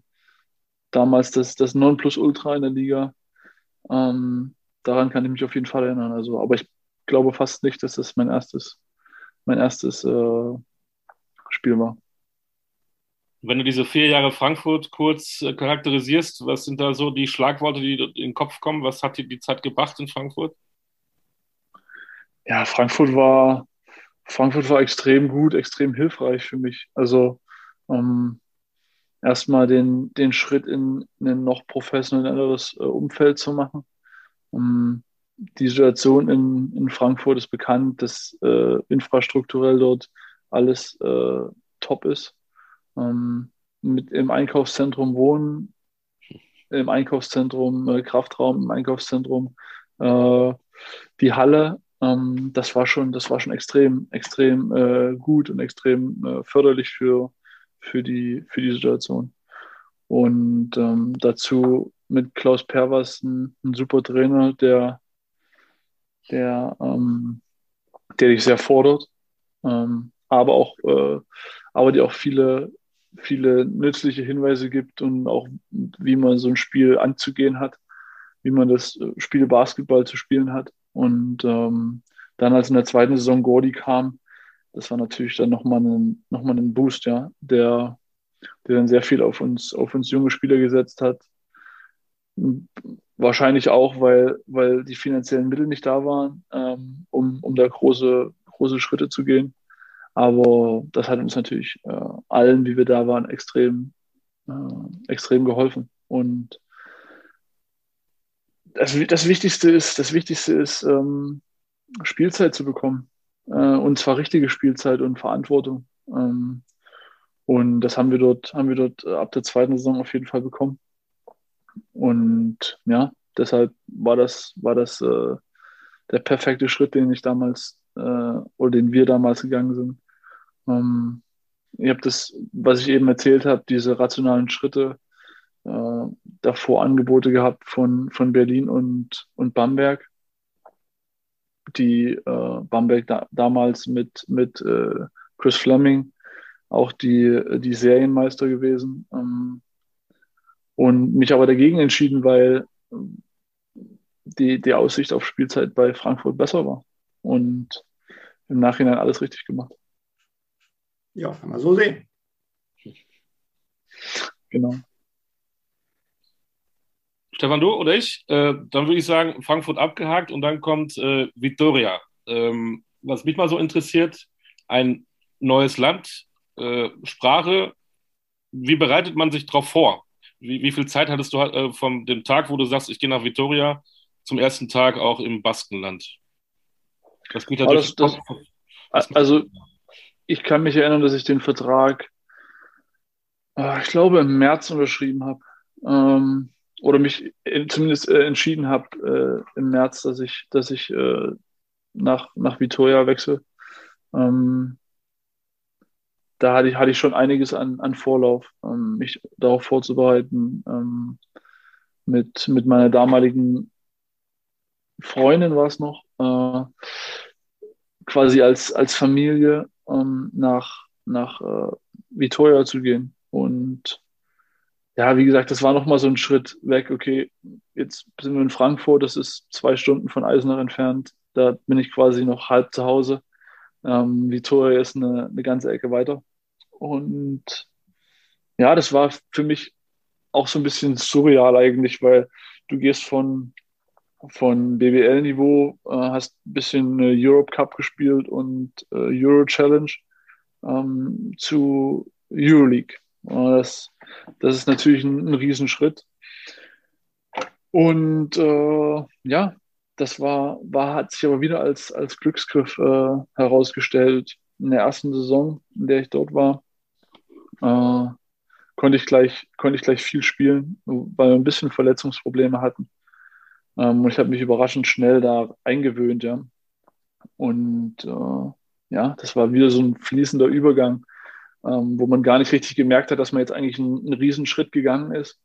damals das, das Nonplusultra in der Liga. Ähm, daran kann ich mich auf jeden Fall erinnern. Also, aber ich glaube fast nicht, dass das mein erstes, mein erstes äh, Spiel war. Wenn du diese vier Jahre Frankfurt kurz äh, charakterisierst, was sind da so die Schlagworte, die in den Kopf kommen? Was hat dir die Zeit gebracht in Frankfurt? Ja, Frankfurt war, Frankfurt war extrem gut, extrem hilfreich für mich. Also ähm, erstmal den, den Schritt in, in ein noch professionelleres äh, Umfeld zu machen. Um, die Situation in, in Frankfurt ist bekannt, dass äh, infrastrukturell dort alles äh, top ist ähm, mit im Einkaufszentrum wohnen, im Einkaufszentrum äh, Kraftraum, im Einkaufszentrum äh, die Halle. Ähm, das war schon, das war schon extrem, extrem äh, gut und extrem förderlich für, für, die, für die Situation. Und ähm, dazu mit Klaus Pervers ein, ein super Trainer, der, der, ähm, der dich sehr fordert, ähm, aber auch, äh, aber die auch viele, viele nützliche Hinweise gibt und auch wie man so ein Spiel anzugehen hat, wie man das äh, Spiel Basketball zu spielen hat. Und ähm, dann, als in der zweiten Saison Gordy kam, das war natürlich dann nochmal ein, noch ein Boost, ja, der, der dann sehr viel auf uns, auf uns junge Spieler gesetzt hat. Wahrscheinlich auch, weil, weil die finanziellen Mittel nicht da waren, ähm, um, um da große, große Schritte zu gehen. Aber das hat uns natürlich äh, allen, wie wir da waren, extrem, äh, extrem geholfen. Und das, das Wichtigste ist, das Wichtigste ist, ähm, Spielzeit zu bekommen. Äh, und zwar richtige Spielzeit und Verantwortung. Ähm, und das haben wir dort, haben wir dort ab der zweiten Saison auf jeden Fall bekommen. Und ja, deshalb war das, war das äh, der perfekte Schritt, den ich damals äh, oder den wir damals gegangen sind. Ähm, ihr habt das, was ich eben erzählt habe, diese rationalen Schritte äh, davor Angebote gehabt von, von Berlin und, und Bamberg, die äh, Bamberg da, damals mit, mit äh, Chris Fleming auch die, die Serienmeister gewesen. Ähm, und mich aber dagegen entschieden, weil die, die Aussicht auf Spielzeit bei Frankfurt besser war. Und im Nachhinein alles richtig gemacht. Ja, kann man so sehen. Genau. Stefan, du oder ich? Äh, dann würde ich sagen, Frankfurt abgehakt und dann kommt äh, Vitoria. Ähm, was mich mal so interessiert, ein neues Land, äh, Sprache. Wie bereitet man sich darauf vor? Wie, wie, viel Zeit hattest du äh, von dem Tag, wo du sagst, ich gehe nach Vitoria, zum ersten Tag auch im Baskenland? Das geht ja das, das, Also, ich kann mich erinnern, dass ich den Vertrag, äh, ich glaube, im März unterschrieben habe. Ähm, oder mich zumindest äh, entschieden habe äh, im März, dass ich, dass ich äh, nach, nach Vitoria wechsle. Ähm, da hatte ich, hatte ich schon einiges an, an Vorlauf, ähm, mich darauf vorzubereiten. Ähm, mit, mit meiner damaligen Freundin war es noch, äh, quasi als, als Familie ähm, nach, nach äh, Vitoria zu gehen. Und ja, wie gesagt, das war nochmal so ein Schritt weg. Okay, jetzt sind wir in Frankfurt, das ist zwei Stunden von Eisenach entfernt. Da bin ich quasi noch halb zu Hause. Ähm, Vitoria ist eine, eine ganze Ecke weiter. Und ja, das war für mich auch so ein bisschen surreal eigentlich, weil du gehst von, von BBL-Niveau, äh, hast ein bisschen Europe Cup gespielt und äh, Euro Challenge ähm, zu Euroleague. Das, das ist natürlich ein, ein Riesenschritt. Und äh, ja, das war, war, hat sich aber wieder als, als Glücksgriff äh, herausgestellt. In der ersten Saison, in der ich dort war, äh, konnte, ich gleich, konnte ich gleich viel spielen, weil wir ein bisschen Verletzungsprobleme hatten. Ähm, und ich habe mich überraschend schnell da eingewöhnt, ja. Und äh, ja, das war wieder so ein fließender Übergang ähm, wo man gar nicht richtig gemerkt hat, dass man jetzt eigentlich einen, einen Riesenschritt gegangen ist.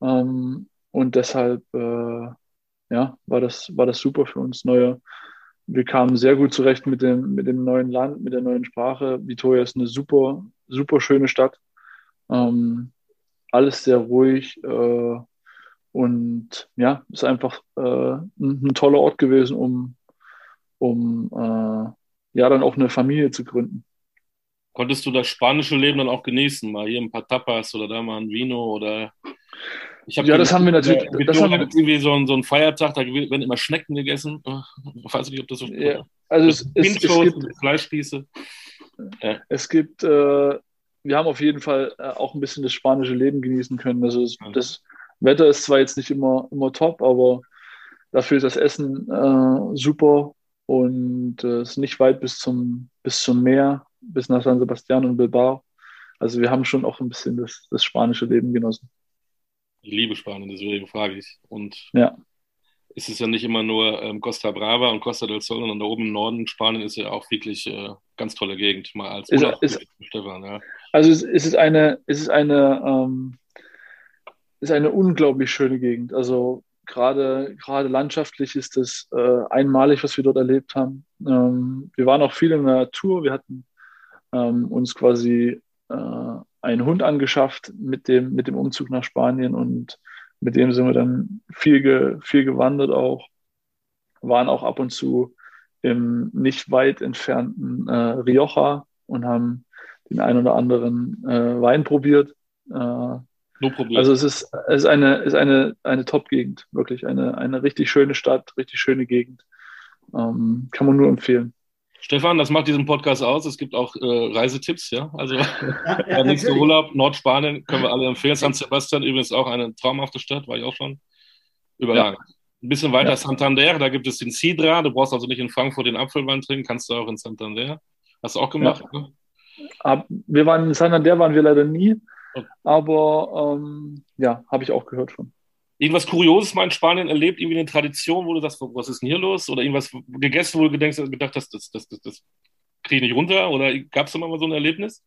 Ähm, und deshalb äh, ja, war, das, war das super für uns. Neue, wir kamen sehr gut zurecht mit dem, mit dem neuen Land, mit der neuen Sprache. Vitoria ist eine super, super schöne Stadt. Ähm, alles sehr ruhig äh, und ja, ist einfach äh, ein, ein, toller Ort gewesen, um, um äh, ja dann auch eine Familie zu gründen konntest du das spanische Leben dann auch genießen? Mal hier ein paar Tapas oder da mal ein Vino oder. Ja, das haben wir natürlich. Äh, das haben wir irgendwie so ein, so ein Feiertag, da werden immer Schnecken gegessen. Ich weiß nicht, ob das so. Ja, also es, es, es gibt Fleischspieße. Ja. Es gibt. Äh, wir haben auf jeden Fall äh, auch ein bisschen das spanische Leben genießen können. Also es, das Wetter ist zwar jetzt nicht immer, immer top, aber dafür ist das Essen äh, super und es ist nicht weit bis zum, bis zum Meer bis nach San Sebastian und Bilbao. Also wir haben schon auch ein bisschen das, das spanische Leben genossen. Ich liebe Spanien, deswegen frage ich. Und ja. es ist ja nicht immer nur ähm, Costa Brava und Costa del Sol, sondern da oben im Norden Spanien ist ja auch wirklich äh, ganz tolle Gegend, mal als ist, ist, Stefan. Ja. Also es, es, ist eine, es ist eine, ähm, ist eine unglaublich schöne Gegend. Also gerade, gerade landschaftlich ist es äh, einmalig, was wir dort erlebt haben. Ähm, wir waren auch viel in der Natur. Wir hatten ähm, uns quasi äh, einen Hund angeschafft mit dem, mit dem Umzug nach Spanien und mit dem sind wir dann viel, ge, viel gewandert auch, waren auch ab und zu im nicht weit entfernten äh, Rioja und haben den einen oder anderen äh, Wein probiert. Äh, no Problem. Also es ist, es ist eine, ist eine, eine Top-Gegend, wirklich eine, eine richtig schöne Stadt, richtig schöne Gegend. Ähm, kann man nur empfehlen. Stefan, das macht diesen Podcast aus. Es gibt auch äh, Reisetipps, ja. Also ja, ja, nächster Urlaub, Nordspanien, können wir alle empfehlen. San Sebastian übrigens auch eine traumhafte Stadt, war ich auch schon. Überragend. Ja. Ein bisschen weiter ja. Santander, da gibt es den Sidra. Du brauchst also nicht in Frankfurt den Apfelwein trinken, kannst du auch in Santander. Hast du auch gemacht? Ne? Wir waren in Santander waren wir leider nie, aber ähm, ja, habe ich auch gehört schon. Irgendwas Kurioses mal in Spanien erlebt, irgendwie eine Tradition, wo du sagst, was ist denn hier los? Oder irgendwas gegessen, wo du gedacht hast, das, das, das, das kriege ich nicht runter? Oder gab es da mal so ein Erlebnis?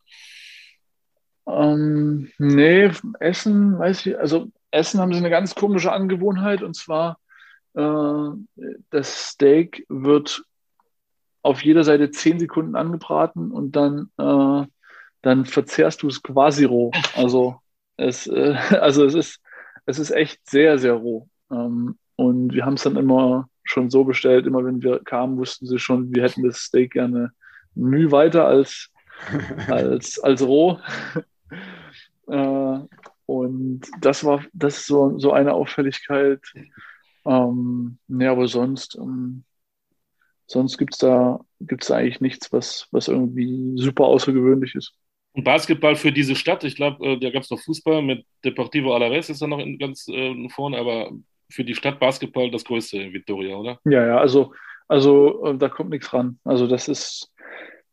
Ähm, nee, Essen, weiß ich, also Essen haben sie eine ganz komische Angewohnheit und zwar äh, das Steak wird auf jeder Seite zehn Sekunden angebraten und dann, äh, dann verzehrst du es quasi roh. Also es, äh, also es ist es ist echt sehr, sehr roh. Ähm, und wir haben es dann immer schon so bestellt, immer wenn wir kamen, wussten sie schon, wir hätten das Steak gerne Mühe weiter als, als, als roh. äh, und das war, das ist so, so eine Auffälligkeit. Ähm, nee, aber sonst, ähm, sonst gibt es da, gibt's da eigentlich nichts, was, was irgendwie super außergewöhnlich ist. Und Basketball für diese Stadt, ich glaube, äh, da gab es noch Fußball mit Deportivo Alaves, ist da noch in, ganz äh, vorne, aber für die Stadt Basketball das größte in Vitoria, oder? Ja, ja, also, also äh, da kommt nichts ran. Also das ist,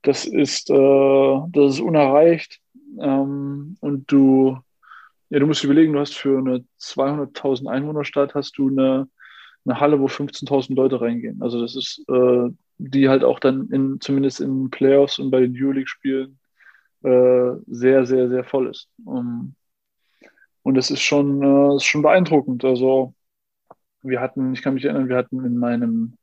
das ist, äh, das ist unerreicht. Ähm, und du, ja, du musst überlegen, du hast für eine 200.000 Einwohnerstadt hast du eine, eine Halle, wo 15.000 Leute reingehen. Also das ist, äh, die halt auch dann in, zumindest in Playoffs und bei den Euroleague-Spielen äh, sehr, sehr, sehr voll ist. Um, und es ist schon, äh, ist schon beeindruckend. Also wir hatten, ich kann mich erinnern, wir hatten in meinem,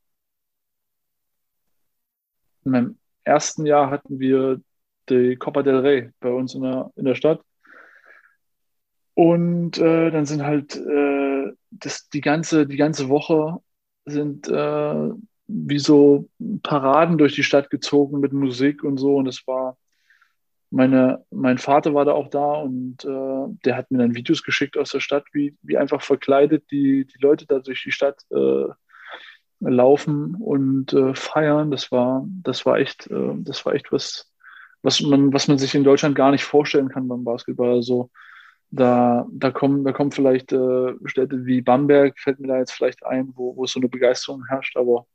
in meinem ersten Jahr hatten wir die Copa del Rey bei uns in der, in der Stadt. Und äh, dann sind halt äh, das, die, ganze, die ganze Woche sind äh, wie so Paraden durch die Stadt gezogen mit Musik und so. Und es war meine, mein Vater war da auch da und äh, der hat mir dann Videos geschickt aus der Stadt, wie, wie einfach verkleidet die, die Leute da durch die Stadt äh, laufen und äh, feiern. Das war, das war echt, äh, das war echt was, was man, was man sich in Deutschland gar nicht vorstellen kann beim Basketball. Also da, da kommen, da kommen vielleicht äh, Städte wie Bamberg, fällt mir da jetzt vielleicht ein, wo, wo so eine Begeisterung herrscht, aber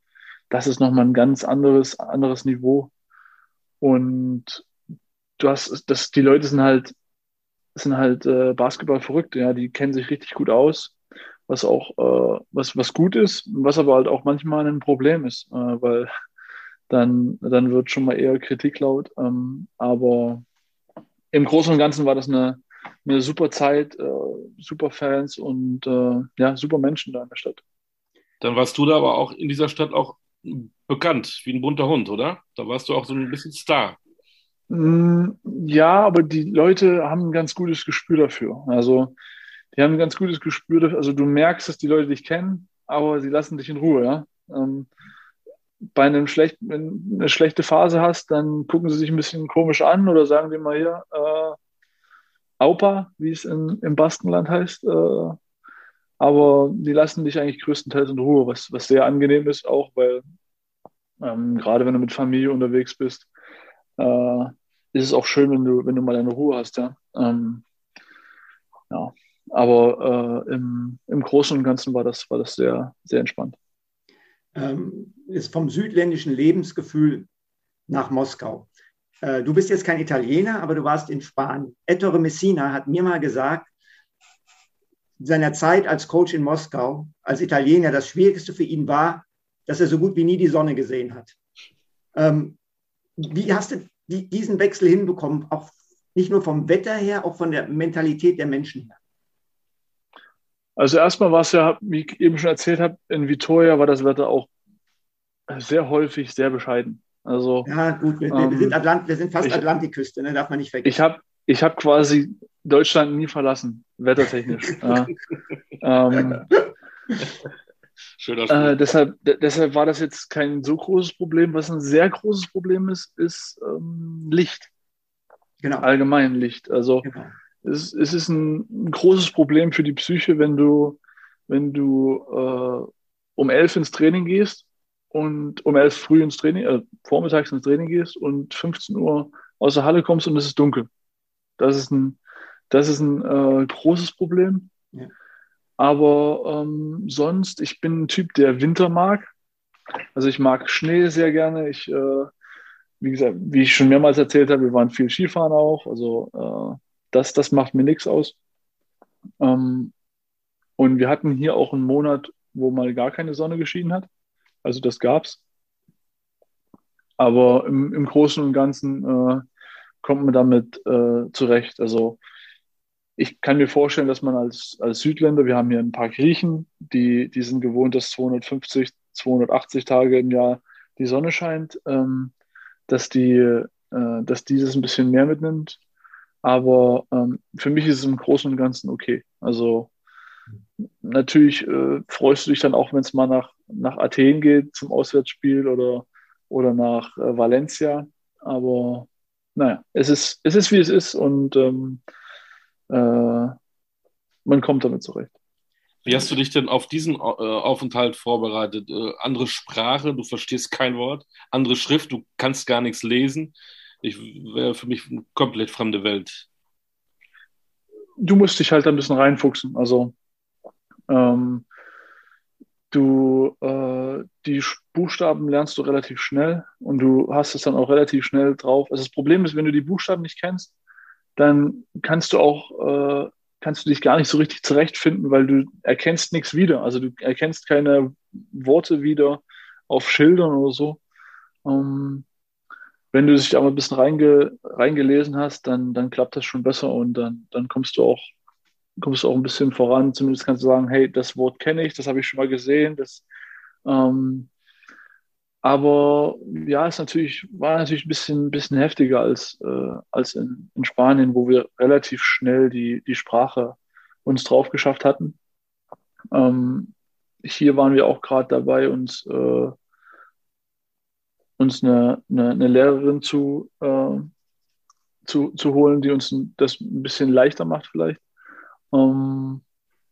das ist nochmal ein ganz anderes, anderes Niveau. Und du hast, das, die Leute sind halt, sind halt äh, Basketball verrückt, ja, die kennen sich richtig gut aus, was auch, äh, was, was gut ist, was aber halt auch manchmal ein Problem ist, äh, weil dann, dann wird schon mal eher Kritik laut. Ähm, aber im Großen und Ganzen war das eine, eine super Zeit, äh, super Fans und äh, ja, super Menschen da in der Stadt. Dann warst du da aber auch in dieser Stadt auch bekannt, wie ein bunter Hund, oder? Da warst du auch so ein bisschen Star. Mm, ja, aber die Leute haben ein ganz gutes Gespür dafür. Also, die haben ein ganz gutes Gespür dafür. Also, du merkst, dass die Leute dich kennen, aber sie lassen dich in Ruhe, ja. Ähm, bei einem schlechten, wenn du eine schlechte Phase hast, dann gucken sie sich ein bisschen komisch an oder sagen dir mal hier, äh, Aupa, wie es in, im Baskenland heißt. Äh, aber die lassen dich eigentlich größtenteils in Ruhe, was, was sehr angenehm ist, auch weil ähm, gerade wenn du mit Familie unterwegs bist, äh, ist es auch schön, wenn du, wenn du mal deine Ruhe hast, ja. Ähm, ja. Aber äh, im, im Großen und Ganzen war das, war das sehr, sehr entspannt. Ähm, ist vom südländischen Lebensgefühl nach Moskau. Äh, du bist jetzt kein Italiener, aber du warst in Spanien. Ettore Messina hat mir mal gesagt, seiner Zeit als Coach in Moskau, als Italiener, das Schwierigste für ihn war, dass er so gut wie nie die Sonne gesehen hat. Ähm, wie hast du die, diesen Wechsel hinbekommen, auch nicht nur vom Wetter her, auch von der Mentalität der Menschen her? Also erstmal war es ja, wie ich eben schon erzählt habe, in Vitoria war das Wetter auch sehr häufig sehr bescheiden. Also, ja, gut, wir, ähm, wir sind, Atlant wir sind fast ich, Atlantikküste, ne? darf man nicht vergessen. Ich habe ich hab quasi Deutschland nie verlassen, wettertechnisch. ja. ähm, Schöner Spruch. Äh, deshalb, deshalb war das jetzt kein so großes Problem. Was ein sehr großes Problem ist, ist ähm, Licht. Genau. Allgemein Licht. Also genau. es, es ist ein, ein, großes Problem für die Psyche, wenn du, wenn du äh, um elf ins Training gehst und um elf früh ins Training, äh, vormittags ins Training gehst und 15 Uhr aus der Halle kommst und es ist dunkel. Das ist ein, das ist ein äh, großes Problem. Ja. Aber ähm, sonst, ich bin ein Typ, der Winter mag. Also ich mag Schnee sehr gerne. Ich, äh, wie gesagt, wie ich schon mehrmals erzählt habe, wir waren viel Skifahren auch. Also äh, das, das macht mir nichts aus. Ähm, und wir hatten hier auch einen Monat, wo mal gar keine Sonne geschienen hat. Also das gab's. Aber im, im Großen und Ganzen äh, kommt man damit äh, zurecht. Also ich kann mir vorstellen, dass man als, als Südländer, wir haben hier ein paar Griechen, die, die sind gewohnt, dass 250, 280 Tage im Jahr die Sonne scheint, ähm, dass, die, äh, dass dieses ein bisschen mehr mitnimmt. Aber ähm, für mich ist es im Großen und Ganzen okay. Also natürlich äh, freust du dich dann auch, wenn es mal nach, nach Athen geht zum Auswärtsspiel oder, oder nach äh, Valencia. Aber naja, es ist, es ist wie es ist und ähm, äh, man kommt damit zurecht. Wie hast du dich denn auf diesen äh, Aufenthalt vorbereitet? Äh, andere Sprache, du verstehst kein Wort, andere Schrift, du kannst gar nichts lesen. Ich wäre für mich eine komplett fremde Welt. Du musst dich halt ein bisschen reinfuchsen. Also ähm, du äh, die Buchstaben lernst du relativ schnell und du hast es dann auch relativ schnell drauf. Also das Problem ist, wenn du die Buchstaben nicht kennst, dann kannst du auch, äh, kannst du dich gar nicht so richtig zurechtfinden, weil du erkennst nichts wieder. Also du erkennst keine Worte wieder auf Schildern oder so. Ähm, wenn du dich aber ein bisschen reinge, reingelesen hast, dann, dann klappt das schon besser und dann, dann kommst du auch, kommst du auch ein bisschen voran. Zumindest kannst du sagen, hey, das Wort kenne ich, das habe ich schon mal gesehen, das ähm, aber ja, es natürlich, war natürlich ein bisschen, bisschen heftiger als, äh, als in, in Spanien, wo wir relativ schnell die, die Sprache uns drauf geschafft hatten. Ähm, hier waren wir auch gerade dabei, uns, äh, uns eine, eine, eine Lehrerin zu, äh, zu, zu holen, die uns das ein bisschen leichter macht vielleicht. Ähm,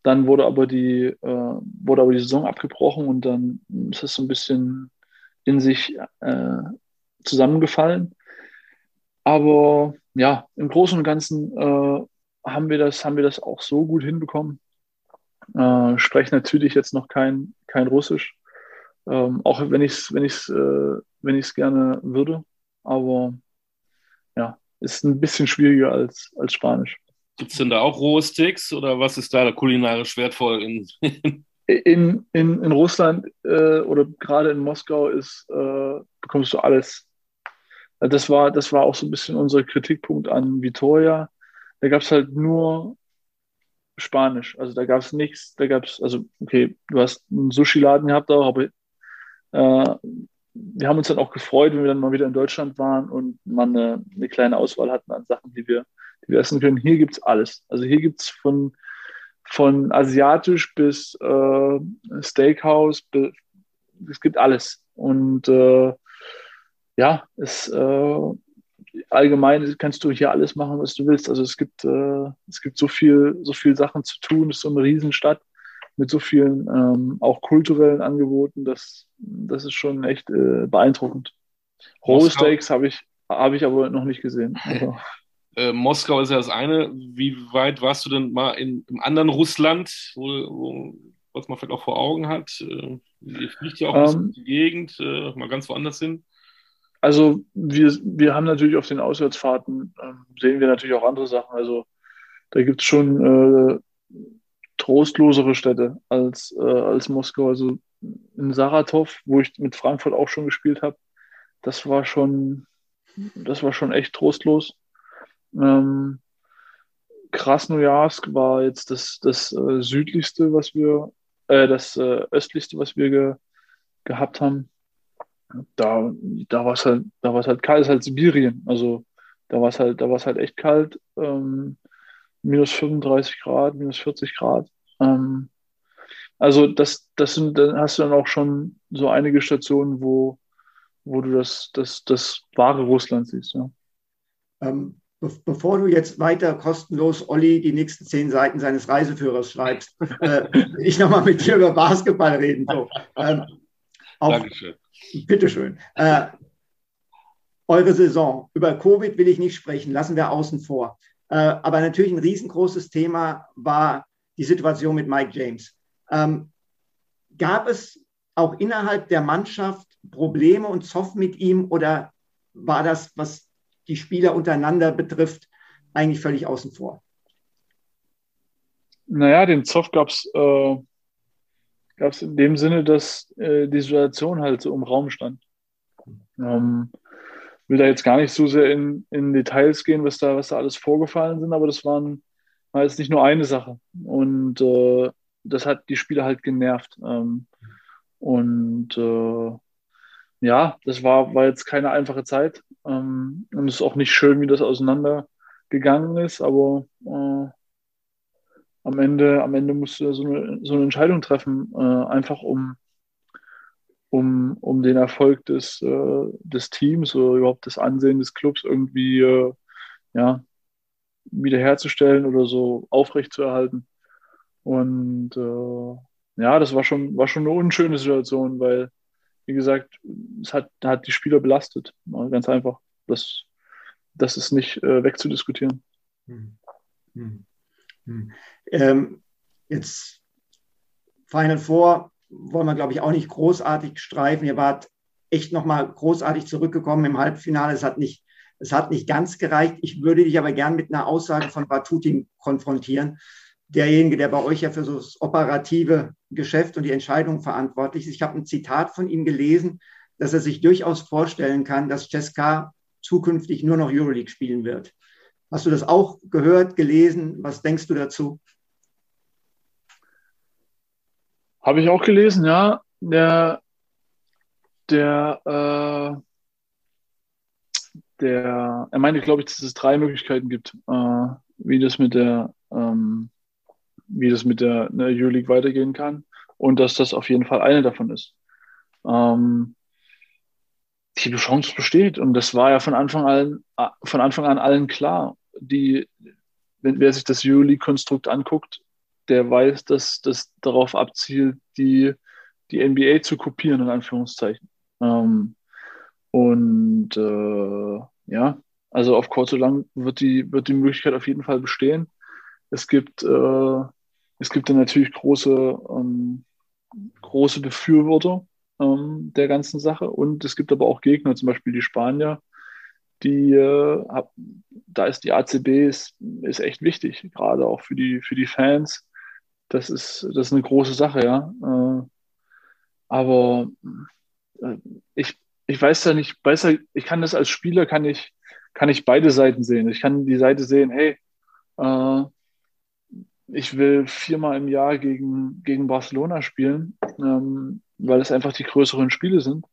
dann wurde aber die, äh, wurde aber die Saison abgebrochen und dann ist es so ein bisschen in sich äh, zusammengefallen. Aber ja, im Großen und Ganzen äh, haben, wir das, haben wir das auch so gut hinbekommen. Äh, spreche natürlich jetzt noch kein, kein Russisch, ähm, auch wenn ich es wenn ich's, äh, wenn ich's gerne würde. Aber ja, ist ein bisschen schwieriger als, als Spanisch. Gibt es denn da auch rohe Sticks oder was ist da kulinarisch wertvoll in, in, in, in Russland äh, oder gerade in Moskau ist, äh, bekommst du alles. Das war, das war auch so ein bisschen unser Kritikpunkt an Vitoria. Da gab es halt nur Spanisch. Also da gab es nichts, da gab es, also okay, du hast einen Sushi-Laden gehabt auch, aber äh, wir haben uns dann auch gefreut, wenn wir dann mal wieder in Deutschland waren und man eine, eine kleine Auswahl hatten an Sachen, die wir, die wir essen können. Hier gibt es alles. Also hier gibt es von von asiatisch bis äh, Steakhouse, es gibt alles. Und äh, ja, es äh, allgemein kannst du hier alles machen, was du willst. Also es gibt, äh, es gibt so viel, so viel Sachen zu tun. Es ist so eine Riesenstadt mit so vielen ähm, auch kulturellen Angeboten. Das, das ist schon echt äh, beeindruckend. Rohe Steaks habe ich, hab ich aber noch nicht gesehen. Also. Äh, Moskau ist ja das eine. Wie weit warst du denn mal in, im anderen Russland, wo, wo, was man vielleicht auch vor Augen hat? Äh, ihr fliegt ja auch um, ähm. die Gegend, äh, mal ganz woanders hin. Also wir, wir haben natürlich auf den Auswärtsfahrten, ähm, sehen wir natürlich auch andere Sachen. Also da gibt es schon äh, trostlosere Städte als, äh, als Moskau. Also in Saratov, wo ich mit Frankfurt auch schon gespielt habe, das war schon, das war schon echt trostlos. Ähm, Krasnojarsk war jetzt das, das äh, südlichste, was wir, äh, das äh, östlichste, was wir ge, gehabt haben. Da, da war es halt, da war es halt kalt, es ist halt Sibirien. Also da war es halt, da war es halt echt kalt. Ähm, minus 35 Grad, minus 40 Grad. Ähm, Also das, das sind, dann hast du dann auch schon so einige Stationen, wo, wo du das, das, das wahre Russland siehst. Ja. Ähm, be bevor du jetzt weiter kostenlos Olli die nächsten zehn Seiten seines Reiseführers schreibst, äh, ich nochmal mit dir über Basketball reden. So, ähm, auf, Dankeschön. Bitteschön. Äh, eure Saison. Über Covid will ich nicht sprechen, lassen wir außen vor. Äh, aber natürlich ein riesengroßes Thema war die Situation mit Mike James. Ähm, gab es auch innerhalb der Mannschaft Probleme und Zoff mit ihm oder war das, was die Spieler untereinander betrifft, eigentlich völlig außen vor? Naja, den Zoff gab es äh, in dem Sinne, dass äh, die Situation halt so im Raum stand. Ähm, will da jetzt gar nicht so sehr in, in Details gehen, was da, was da alles vorgefallen sind, aber das waren, war jetzt nicht nur eine Sache. Und äh, das hat die Spieler halt genervt. Ähm, und äh, ja, das war, war jetzt keine einfache Zeit. Ähm, und es ist auch nicht schön, wie das auseinandergegangen ist, aber äh, am Ende, am Ende musst du so eine, so eine Entscheidung treffen, äh, einfach um um, um den Erfolg des, äh, des Teams oder überhaupt das Ansehen des Clubs irgendwie äh, ja, wiederherzustellen oder so aufrechtzuerhalten. Und äh, ja, das war schon, war schon eine unschöne Situation, weil, wie gesagt, es hat, hat die Spieler belastet. Ganz einfach. Das, das ist nicht äh, wegzudiskutieren. Hm. Hm. Hm. Ähm, jetzt Final Four wollen wir, glaube ich, auch nicht großartig streifen. Ihr wart echt nochmal großartig zurückgekommen im Halbfinale. Es hat nicht, es hat nicht ganz gereicht. Ich würde dich aber gern mit einer Aussage von Batutin konfrontieren. Derjenige, der bei euch ja für so das operative Geschäft und die Entscheidung verantwortlich ist. Ich habe ein Zitat von ihm gelesen, dass er sich durchaus vorstellen kann, dass Cesca zukünftig nur noch Euroleague spielen wird. Hast du das auch gehört, gelesen? Was denkst du dazu? Habe ich auch gelesen, ja. Der, der, äh, der, er meinte, glaube ich, dass es drei Möglichkeiten gibt, äh, wie das mit der, ähm, wie das mit der, der Euroleague weitergehen kann und dass das auf jeden Fall eine davon ist. Ähm, die Chance besteht und das war ja von Anfang an, von Anfang an allen klar. Die, wenn wer sich das Euroleague-Konstrukt anguckt, der weiß, dass das darauf abzielt, die, die NBA zu kopieren, in Anführungszeichen. Ähm, und äh, ja, also auf kurz so lang wird die, wird die Möglichkeit auf jeden Fall bestehen. Es gibt, äh, es gibt dann natürlich große, ähm, große Befürworter ähm, der ganzen Sache und es gibt aber auch Gegner, zum Beispiel die Spanier, die, äh, hab, da ist die ACB ist, ist echt wichtig, gerade auch für die, für die Fans das ist, das ist eine große Sache, ja. Äh, aber äh, ich, ich weiß ja nicht, weiß ich kann das als Spieler, kann ich, kann ich beide Seiten sehen. Ich kann die Seite sehen, hey, äh, ich will viermal im Jahr gegen, gegen Barcelona spielen, ähm, weil es einfach die größeren Spiele sind,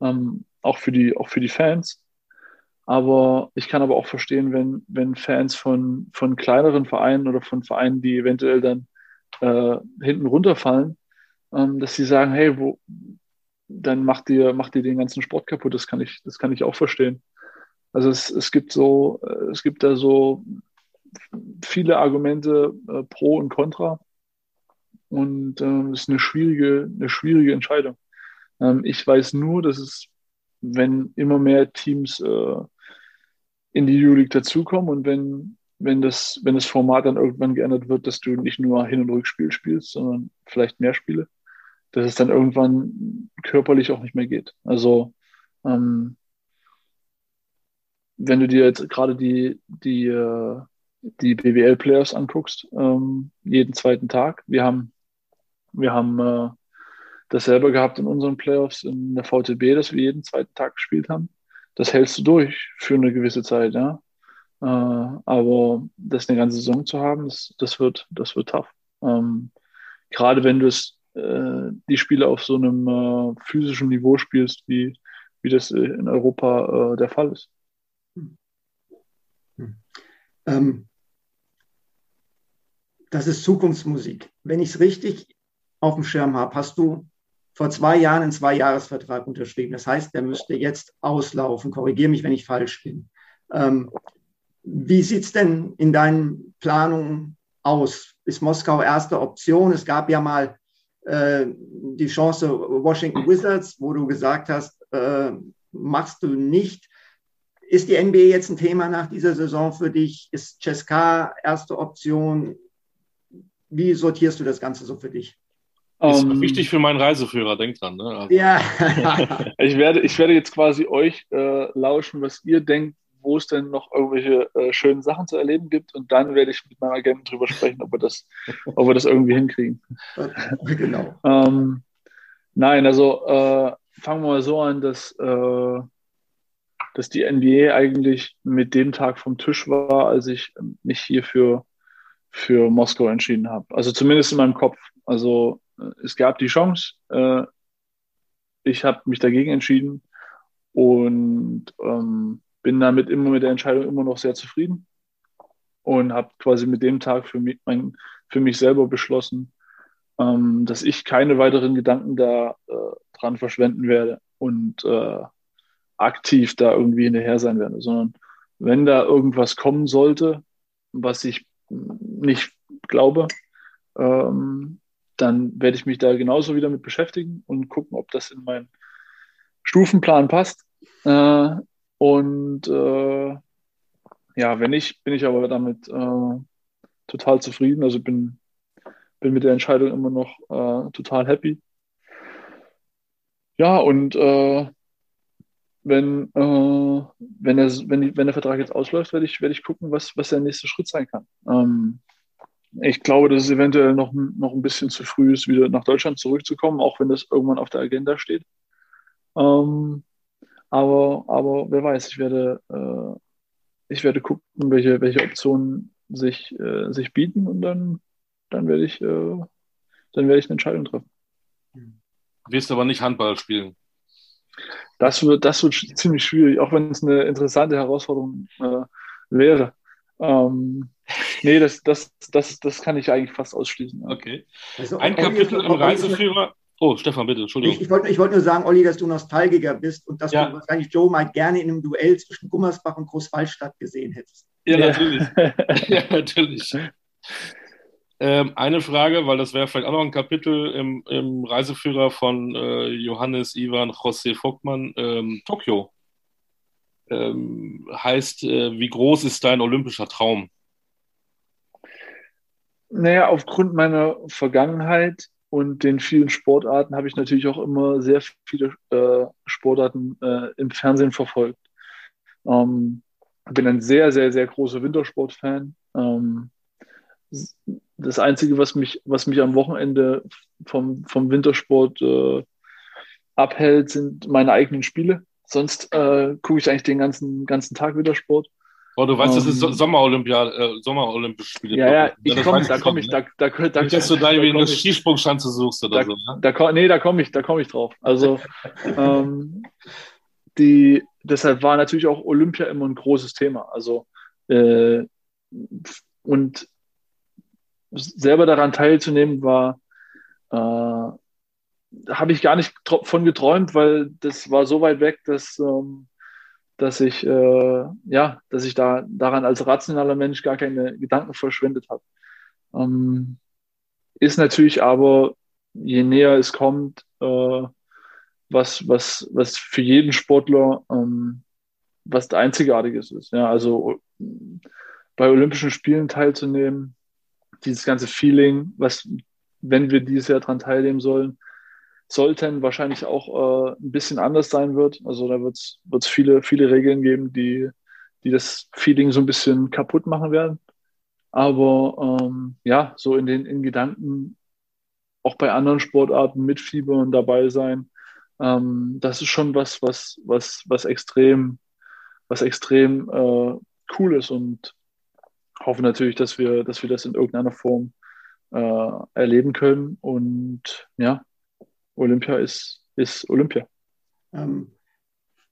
ähm, auch, für die, auch für die Fans. Aber ich kann aber auch verstehen, wenn, wenn Fans von, von kleineren Vereinen oder von Vereinen, die eventuell dann äh, hinten runterfallen, ähm, dass sie sagen, hey, wo, dann macht ihr, macht ihr den ganzen Sport kaputt. Das kann ich, das kann ich auch verstehen. Also es, es gibt so, äh, es gibt da so viele Argumente äh, pro und contra. Und äh, das ist eine schwierige, eine schwierige Entscheidung. Ähm, ich weiß nur, dass es, wenn immer mehr Teams äh, in die Euroleague dazukommen und wenn wenn das, wenn das Format dann irgendwann geändert wird, dass du nicht nur Hin- und Rückspiel spielst, sondern vielleicht mehr Spiele, dass es dann irgendwann körperlich auch nicht mehr geht. Also ähm, wenn du dir jetzt gerade die, die, äh, die BWL-Players anguckst, ähm, jeden zweiten Tag, wir haben, wir haben äh, das selber gehabt in unseren Playoffs in der VTB, dass wir jeden zweiten Tag gespielt haben. Das hältst du durch für eine gewisse Zeit, ja. Äh, aber das eine ganze Saison zu haben, das, das, wird, das wird tough. Ähm, gerade wenn du es, äh, die Spiele auf so einem äh, physischen Niveau spielst, wie, wie das in Europa äh, der Fall ist. Hm. Ähm, das ist Zukunftsmusik. Wenn ich es richtig auf dem Schirm habe, hast du vor zwei Jahren einen Zwei-Jahres-Vertrag unterschrieben. Das heißt, der müsste jetzt auslaufen. Korrigiere mich, wenn ich falsch bin. Ähm, wie sieht es denn in deinen Planungen aus? Ist Moskau erste Option? Es gab ja mal äh, die Chance Washington Wizards, wo du gesagt hast, äh, machst du nicht. Ist die NBA jetzt ein Thema nach dieser Saison für dich? Ist Ceska erste Option? Wie sortierst du das Ganze so für dich? Ist um, ähm, wichtig für meinen Reiseführer, denk dran. Ne? Also. Ja. ich, werde, ich werde jetzt quasi euch äh, lauschen, was ihr denkt, wo es denn noch irgendwelche äh, schönen Sachen zu erleben gibt. Und dann werde ich mit meinem Agenten drüber sprechen, ob wir das, ob wir das irgendwie hinkriegen. genau. ähm, nein, also äh, fangen wir mal so an, dass, äh, dass die NBA eigentlich mit dem Tag vom Tisch war, als ich mich hier für, für Moskau entschieden habe. Also zumindest in meinem Kopf. Also äh, es gab die Chance. Äh, ich habe mich dagegen entschieden und ähm, bin damit immer mit der Entscheidung immer noch sehr zufrieden und habe quasi mit dem Tag für mich, mein, für mich selber beschlossen, ähm, dass ich keine weiteren Gedanken da äh, dran verschwenden werde und äh, aktiv da irgendwie hinterher sein werde, sondern wenn da irgendwas kommen sollte, was ich nicht glaube, ähm, dann werde ich mich da genauso wieder mit beschäftigen und gucken, ob das in meinen Stufenplan passt. Äh, und äh, ja, wenn nicht, bin ich aber damit äh, total zufrieden. Also bin, bin mit der Entscheidung immer noch äh, total happy. Ja, und äh, wenn, äh, wenn, der, wenn, wenn der Vertrag jetzt ausläuft, werde ich, werde ich gucken, was, was der nächste Schritt sein kann. Ähm, ich glaube, dass es eventuell noch, noch ein bisschen zu früh ist, wieder nach Deutschland zurückzukommen, auch wenn das irgendwann auf der Agenda steht. Ähm, aber, aber wer weiß, ich werde, äh, ich werde gucken, welche, welche Optionen sich, äh, sich bieten und dann, dann werde ich, äh, dann werde ich eine Entscheidung treffen. Wirst aber nicht Handball spielen. Das wird, das wird ziemlich schwierig, auch wenn es eine interessante Herausforderung äh, wäre. Ähm, nee, das, das, das, das kann ich eigentlich fast ausschließen. Okay. Also, Ein Kapitel im Reiseführer. Oh, Stefan, bitte, Entschuldigung. Ich, ich wollte wollt nur sagen, Olli, dass du Nostalgiker bist und dass ja. du wahrscheinlich Joe mal gerne in einem Duell zwischen Gummersbach und Großwallstadt gesehen hättest. Ja, ja. natürlich. ja, natürlich. Ähm, eine Frage, weil das wäre vielleicht auch noch ein Kapitel im, im Reiseführer von äh, Johannes Ivan José Vogtmann. Ähm, Tokio ähm, heißt, äh, wie groß ist dein olympischer Traum? Naja, aufgrund meiner Vergangenheit und den vielen Sportarten habe ich natürlich auch immer sehr viele äh, Sportarten äh, im Fernsehen verfolgt. Ähm, bin ein sehr, sehr, sehr großer Wintersportfan. Ähm, das Einzige, was mich, was mich am Wochenende vom, vom Wintersport äh, abhält, sind meine eigenen Spiele. Sonst äh, gucke ich eigentlich den ganzen, ganzen Tag Wintersport. Oh, du weißt, um, das ist ähm, Sommerolympiade, äh, Sommerolympische Spiele. Ja, ja, ich komm, da komme ich, da, da, da, da Nicht, dass du da irgendwie eine Skisprungschanze suchst oder da, so. Ne? Da, nee, da komme ich, da komme ich drauf. Also, ähm, die, deshalb war natürlich auch Olympia immer ein großes Thema. Also, äh, und selber daran teilzunehmen war, äh, habe ich gar nicht von geträumt, weil das war so weit weg, dass, ähm, dass ich, äh, ja, dass ich da daran als rationaler Mensch gar keine Gedanken verschwendet habe. Ähm, ist natürlich aber, je näher es kommt, äh, was, was, was für jeden Sportler ähm, was Einzigartiges ist. Ja, also bei Olympischen Spielen teilzunehmen, dieses ganze Feeling, was, wenn wir dieses Jahr daran teilnehmen sollen, sollten wahrscheinlich auch äh, ein bisschen anders sein wird. Also da wird es viele, viele Regeln geben, die, die das Feeling so ein bisschen kaputt machen werden. Aber ähm, ja, so in den in Gedanken auch bei anderen Sportarten mitfiebern und dabei sein, ähm, das ist schon was, was, was, was extrem, was extrem äh, cool ist und hoffe natürlich, dass wir, dass wir das in irgendeiner Form äh, erleben können. Und ja, Olympia ist, ist Olympia. Ähm,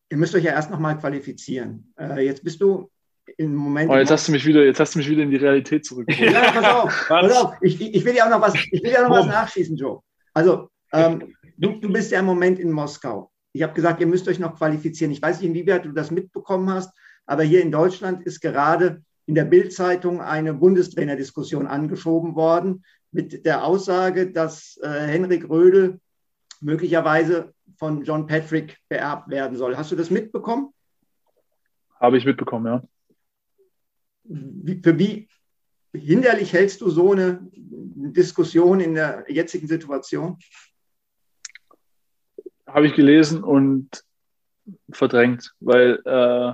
ihr müsst euch ja erst nochmal qualifizieren. Äh, jetzt bist du im Moment. Oh, jetzt, hast du mich wieder, jetzt hast du mich wieder in die Realität zurückgeholt. ja, pass auf, pass auf. Ich, ich, will ja auch noch was, ich will ja noch was nachschießen, Joe. Also, ähm, du, du bist ja im Moment in Moskau. Ich habe gesagt, ihr müsst euch noch qualifizieren. Ich weiß nicht, inwieweit du das mitbekommen hast, aber hier in Deutschland ist gerade in der Bildzeitung eine Bundestrainerdiskussion angeschoben worden mit der Aussage, dass äh, Henrik Rödel möglicherweise von John Patrick beerbt werden soll. Hast du das mitbekommen? Habe ich mitbekommen, ja. Wie, für wie hinderlich hältst du so eine Diskussion in der jetzigen Situation? Habe ich gelesen und verdrängt, weil äh,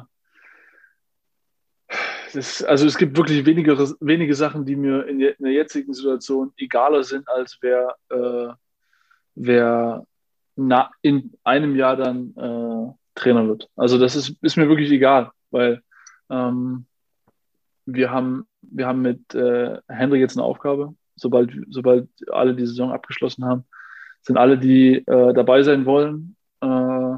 das, also es gibt wirklich wenige, wenige Sachen, die mir in, der jetzigen Situation egaler sind, als wer, äh, wer na, in einem Jahr dann äh, Trainer wird. Also das ist, ist mir wirklich egal, weil ähm, wir haben, wir haben mit äh, Henry jetzt eine Aufgabe. Sobald, sobald alle die Saison abgeschlossen haben, sind alle, die äh, dabei sein wollen, äh,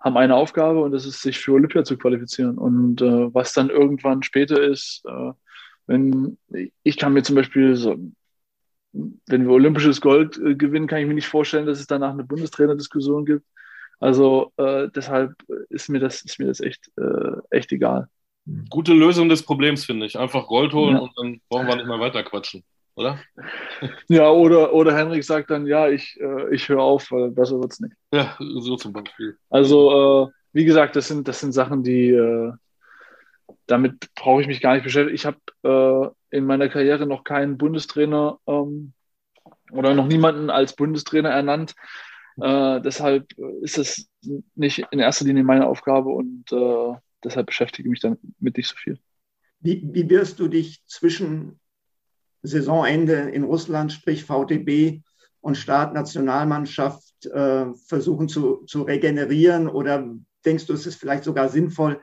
haben eine Aufgabe und das ist, sich für Olympia zu qualifizieren. Und äh, was dann irgendwann später ist, äh, wenn ich kann mir zum Beispiel so, wenn wir olympisches Gold äh, gewinnen, kann ich mir nicht vorstellen, dass es danach eine Bundestrainerdiskussion gibt. Also äh, deshalb ist mir das, ist mir das echt, äh, echt egal. Gute Lösung des Problems, finde ich. Einfach Gold holen ja. und dann brauchen wir nicht mehr weiter quatschen, oder? Ja, oder, oder Henrik sagt dann, ja, ich, äh, ich höre auf, weil besser wird es nicht. Ja, so zum Beispiel. Also, äh, wie gesagt, das sind, das sind Sachen, die äh, damit brauche ich mich gar nicht beschäftigen. Ich habe äh, in meiner Karriere noch keinen Bundestrainer ähm, oder noch niemanden als Bundestrainer ernannt. Äh, deshalb ist es nicht in erster Linie meine Aufgabe und äh, deshalb beschäftige ich mich dann mit nicht so viel. Wie, wie wirst du dich zwischen Saisonende in Russland, sprich VTB und Startnationalmannschaft äh, versuchen zu, zu regenerieren? Oder denkst du, es ist vielleicht sogar sinnvoll,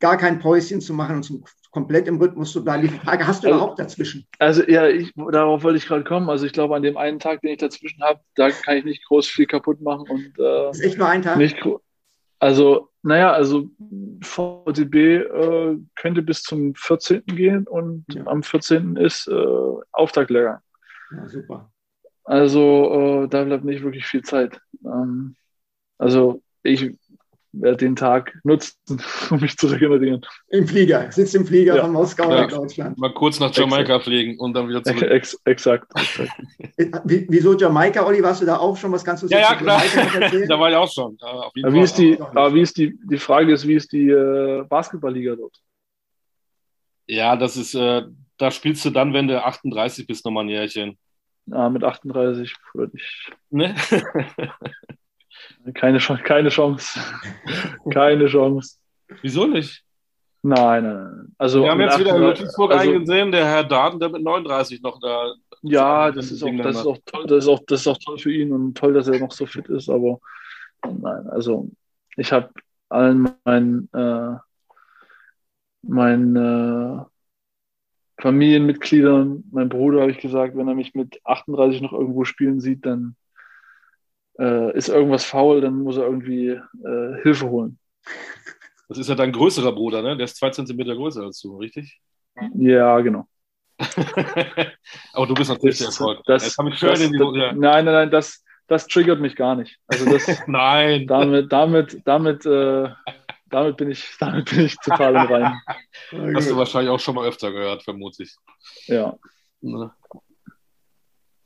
gar kein Päuschen zu machen und zum, komplett im Rhythmus zu bleiben? Die Frage hast du also, überhaupt dazwischen? Also ja, ich, darauf wollte ich gerade kommen. Also ich glaube, an dem einen Tag, den ich dazwischen habe, da kann ich nicht groß viel kaputt machen. Und, äh, ist echt nur ein Tag? Nicht, also, naja, also VTB äh, könnte bis zum 14. gehen und ja. am 14. ist äh, Auftaktlehrgang. Ja, super. Also äh, da bleibt nicht wirklich viel Zeit. Ähm, also ich den Tag nutzen, um mich zu regenerieren. Im Flieger, sitzt im Flieger ja. von Moskau ja. nach Deutschland. Mal kurz nach Jamaika exakt. fliegen und dann wieder zurück. Ex exakt. exakt. Wieso Jamaika, Olli? Warst du da auch schon? Was kannst du ja, ja, klar. da war ich auch schon. Ja, wie ist die, aber wie ist die, die Frage ist, wie ist die äh, Basketballliga dort? Ja, das ist, äh, da spielst du dann, wenn du 38 bist, nochmal ein Jährchen. Ja, mit 38 würde ich. Ne? Keine, keine Chance. keine Chance. Wieso nicht? Nein, nein, nein. Also Wir haben jetzt wieder in Ludwigsburg also, eingesehen, der Herr Daten, der mit 39 noch da. Ja, das ist, auch, das, ist auch toll, das, ist auch, das ist auch toll für ihn und toll, dass er noch so fit ist, aber nein, also ich habe allen meinen, äh, meinen äh, Familienmitgliedern, mein Bruder habe ich gesagt, wenn er mich mit 38 noch irgendwo spielen sieht, dann äh, ist irgendwas faul, dann muss er irgendwie äh, Hilfe holen. Das ist ja dein größerer Bruder, ne? Der ist zwei Zentimeter größer als du, richtig? Ja, genau. Aber du bist natürlich der Erfolg. Das, das, das, das. Nein, nein, nein, das, das triggert mich gar nicht. Also das, nein. Damit, damit, damit, äh, damit bin ich, damit bin ich total im Rein. Hast du wahrscheinlich auch schon mal öfter gehört, vermute ich. Ja. Ne?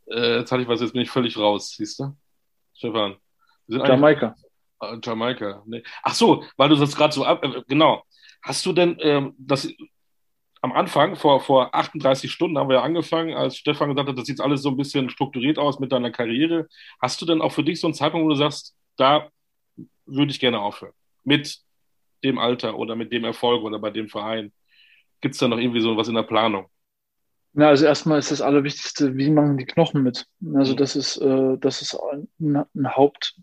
Äh, jetzt hatte ich was, jetzt bin ich völlig raus, siehst du? Stefan? Jamaika. Ah, Jamaika. Nee. Ach so, weil du das gerade so ab. Äh, genau. Hast du denn ähm, das am Anfang, vor, vor 38 Stunden haben wir ja angefangen, als Stefan gesagt hat, das sieht alles so ein bisschen strukturiert aus mit deiner Karriere. Hast du denn auch für dich so einen Zeitpunkt, wo du sagst, da würde ich gerne aufhören? Mit dem Alter oder mit dem Erfolg oder bei dem Verein? Gibt es da noch irgendwie so was in der Planung? Ja, also erstmal ist das Allerwichtigste, wie machen die Knochen mit? Also das ist, äh, das ist ein, ein, Haupt,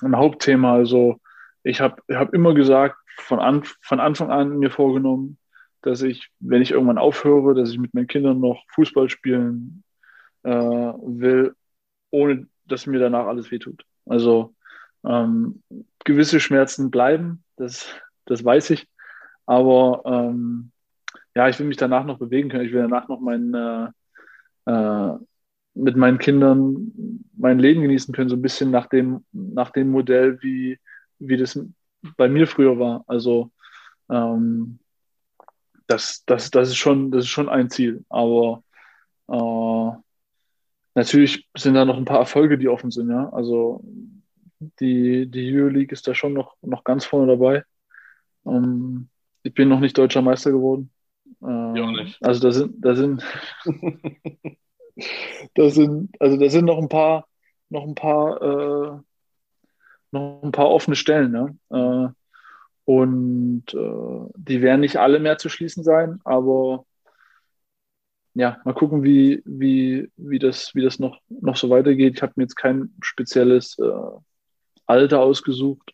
ein Hauptthema. Also ich habe ich hab immer gesagt, von, an, von Anfang an mir vorgenommen, dass ich, wenn ich irgendwann aufhöre, dass ich mit meinen Kindern noch Fußball spielen äh, will, ohne dass mir danach alles wehtut. Also ähm, gewisse Schmerzen bleiben, das, das weiß ich. Aber ähm, ja, ich will mich danach noch bewegen können. Ich will danach noch mein, äh, äh, mit meinen Kindern mein Leben genießen können, so ein bisschen nach dem, nach dem Modell, wie, wie das bei mir früher war. Also ähm, das, das, das, ist schon, das ist schon ein Ziel. Aber äh, natürlich sind da noch ein paar Erfolge, die offen sind. Ja? Also die, die Euroleague ist da schon noch, noch ganz vorne dabei. Ähm, ich bin noch nicht deutscher Meister geworden. Ähm, ja, nicht. Also da sind, da sind, da sind, also da sind noch ein paar, noch ein paar, äh, noch ein paar offene Stellen. Ne? Äh, und äh, die werden nicht alle mehr zu schließen sein, aber ja, mal gucken, wie, wie, wie, das, wie das noch, noch so weitergeht. Ich habe mir jetzt kein spezielles äh, Alter ausgesucht,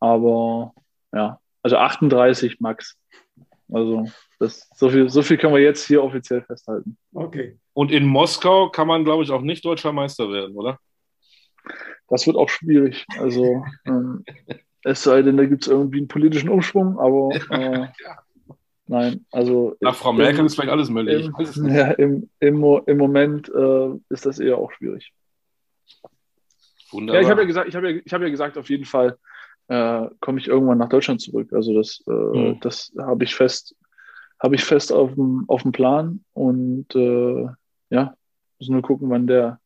aber ja, also 38 max. Also das, so, viel, so viel können wir jetzt hier offiziell festhalten. Okay. Und in Moskau kann man, glaube ich, auch nicht deutscher Meister werden, oder? Das wird auch schwierig. Also ähm, es sei denn, da gibt es irgendwie einen politischen Umschwung, aber äh, ja. nein, also. Nach Frau Merkel im, ist vielleicht alles möglich. Im, ja, im, im, im Moment äh, ist das eher auch schwierig. Wunderbar. Ja, ich habe ja gesagt, ich habe ja, hab ja gesagt, auf jeden Fall äh, komme ich irgendwann nach Deutschland zurück. Also das, äh, mhm. das habe ich fest, habe ich fest auf dem, auf dem Plan und äh, ja, müssen nur gucken, wann der,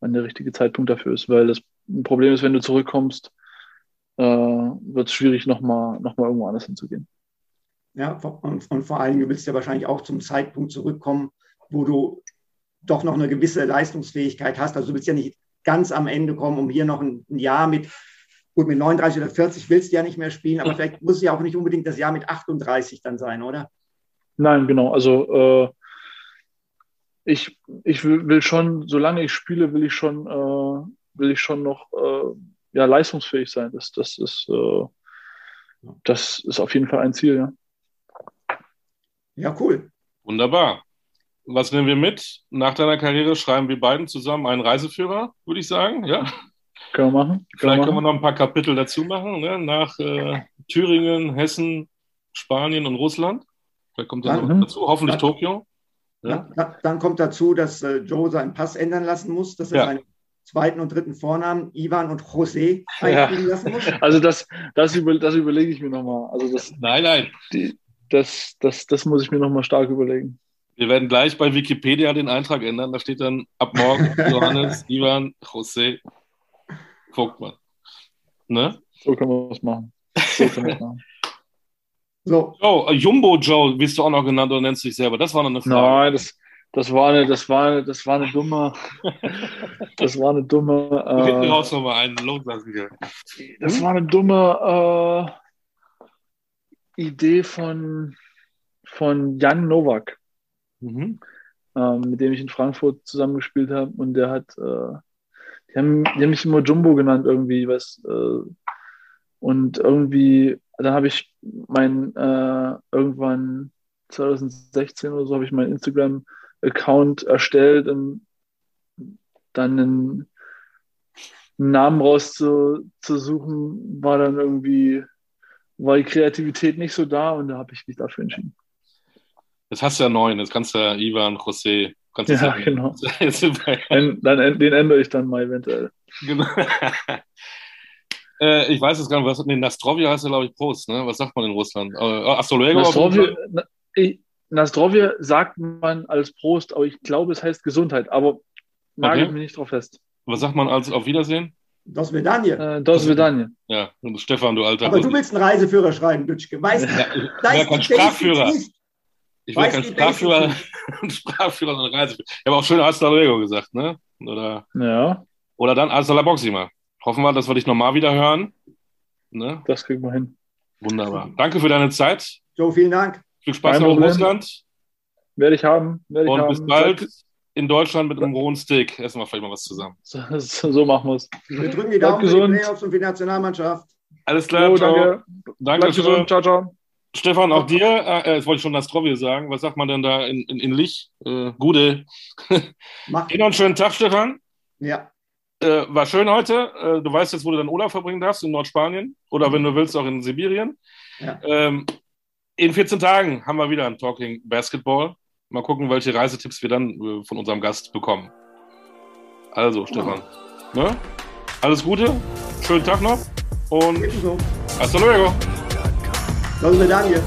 wann der richtige Zeitpunkt dafür ist, weil das Problem ist, wenn du zurückkommst, äh, wird es schwierig, nochmal noch mal irgendwo anders hinzugehen. Ja, und, und vor allem, du willst ja wahrscheinlich auch zum Zeitpunkt zurückkommen, wo du doch noch eine gewisse Leistungsfähigkeit hast. Also du willst ja nicht ganz am Ende kommen, um hier noch ein, ein Jahr mit, gut, mit 39 oder 40 willst du ja nicht mehr spielen, aber vielleicht muss es ja auch nicht unbedingt das Jahr mit 38 dann sein, oder? Nein, genau. Also äh, ich, ich will, will, schon, solange ich spiele, will ich schon, äh, will ich schon noch äh, ja, leistungsfähig sein. Das, das, ist, äh, das ist auf jeden Fall ein Ziel, ja. Ja, cool. Wunderbar. Was nehmen wir mit? Nach deiner Karriere schreiben wir beiden zusammen einen Reiseführer, würde ich sagen. Ja. Können wir machen. Können Vielleicht wir können wir noch ein paar Kapitel dazu machen, ne? nach äh, Thüringen, Hessen, Spanien und Russland. Vielleicht kommt dann, noch dazu, hoffentlich dann, Tokio. Ja. Dann, dann, kommt dazu, dass äh, Joe seinen Pass ändern lassen muss, dass er ja. seinen zweiten und dritten Vornamen Ivan und José einfügen ja. lassen muss. Also das, das, über, das überlege ich mir nochmal. Also das, nein, nein. Die, das, das, das muss ich mir nochmal stark überlegen. Wir werden gleich bei Wikipedia den Eintrag ändern. Da steht dann ab morgen Johannes, Ivan, José, Vogtmann. Ne? So können wir es machen. So können wir es machen. So. Oh, Jumbo Joe, wirst du auch noch genannt oder nennst du dich selber? Das war noch eine Frage. Nein, das, das war eine, das war, das war eine dumme, das war eine dumme. Äh, Hinten raus nochmal einen loslassen hier. Das war eine dumme äh, Idee von, von Jan Nowak, mhm. äh, mit dem ich in Frankfurt zusammengespielt habe. Und der hat, äh, die, haben, die haben mich immer Jumbo genannt irgendwie, was, äh, und irgendwie dann habe ich mein äh, irgendwann 2016 oder so habe ich meinen Instagram-Account erstellt und dann einen, Namen rauszusuchen, war dann irgendwie, war die Kreativität nicht so da und da habe ich mich dafür entschieden. Jetzt hast du ja neun, jetzt kannst du ja Ivan, José, kannst du Ja, genau. dann, den ändere ich dann mal eventuell. Genau. Äh, ich weiß es gar nicht, was nee, Nastrovia heißt ja, glaube ich, Prost, ne? Was sagt man in Russland? Äh, Astrolego? Nastrovia, Nastrovia sagt man als Prost, aber ich glaube, es heißt Gesundheit. Aber nagelt okay. mich nicht drauf fest. Was sagt man als auf Wiedersehen? Dos Vedanje. Äh, Dos Vedanje. Ja, Stefan, du alter. Aber du willst einen Reiseführer schreiben, Bütschke. Weißt du? Ja, ich da ist kein Sprachführer. Ich will keinen Sprachführer, Sprachführer, sondern Reiseführer. Ich habe auch schön Hasta Luego gesagt, ne? Oder, ja. Oder dann Hasta la. Hoffen wir, dass wir dich nochmal wieder hören. Ne? Das kriegen wir hin. Wunderbar. Danke für deine Zeit. Joe, vielen Dank. Viel Spaß noch in Russland. Werde ich haben. Werde ich Und haben. bis bald in Deutschland mit einem rohen Steak. Essen wir vielleicht mal was zusammen. So, so machen wir es. Wir drücken die Daumen für die Playoffs und für die Nationalmannschaft. Alles klar. Jo, danke. Danke. Gesund. Ciao, ciao. Stefan, auch dir, äh, das wollte ich schon Nastrovje sagen. Was sagt man denn da in, in, in Lich? Äh, Gude. Mach. Ihnen noch einen schönen Tag, Stefan. Ja. Äh, war schön heute. Äh, du weißt jetzt, wo du deinen Urlaub verbringen darfst, in Nordspanien oder wenn du willst, auch in Sibirien. Ja. Ähm, in 14 Tagen haben wir wieder ein Talking Basketball. Mal gucken, welche Reisetipps wir dann äh, von unserem Gast bekommen. Also, Stefan, ne? alles Gute, schönen Tag noch und hasta luego. Los Medaille.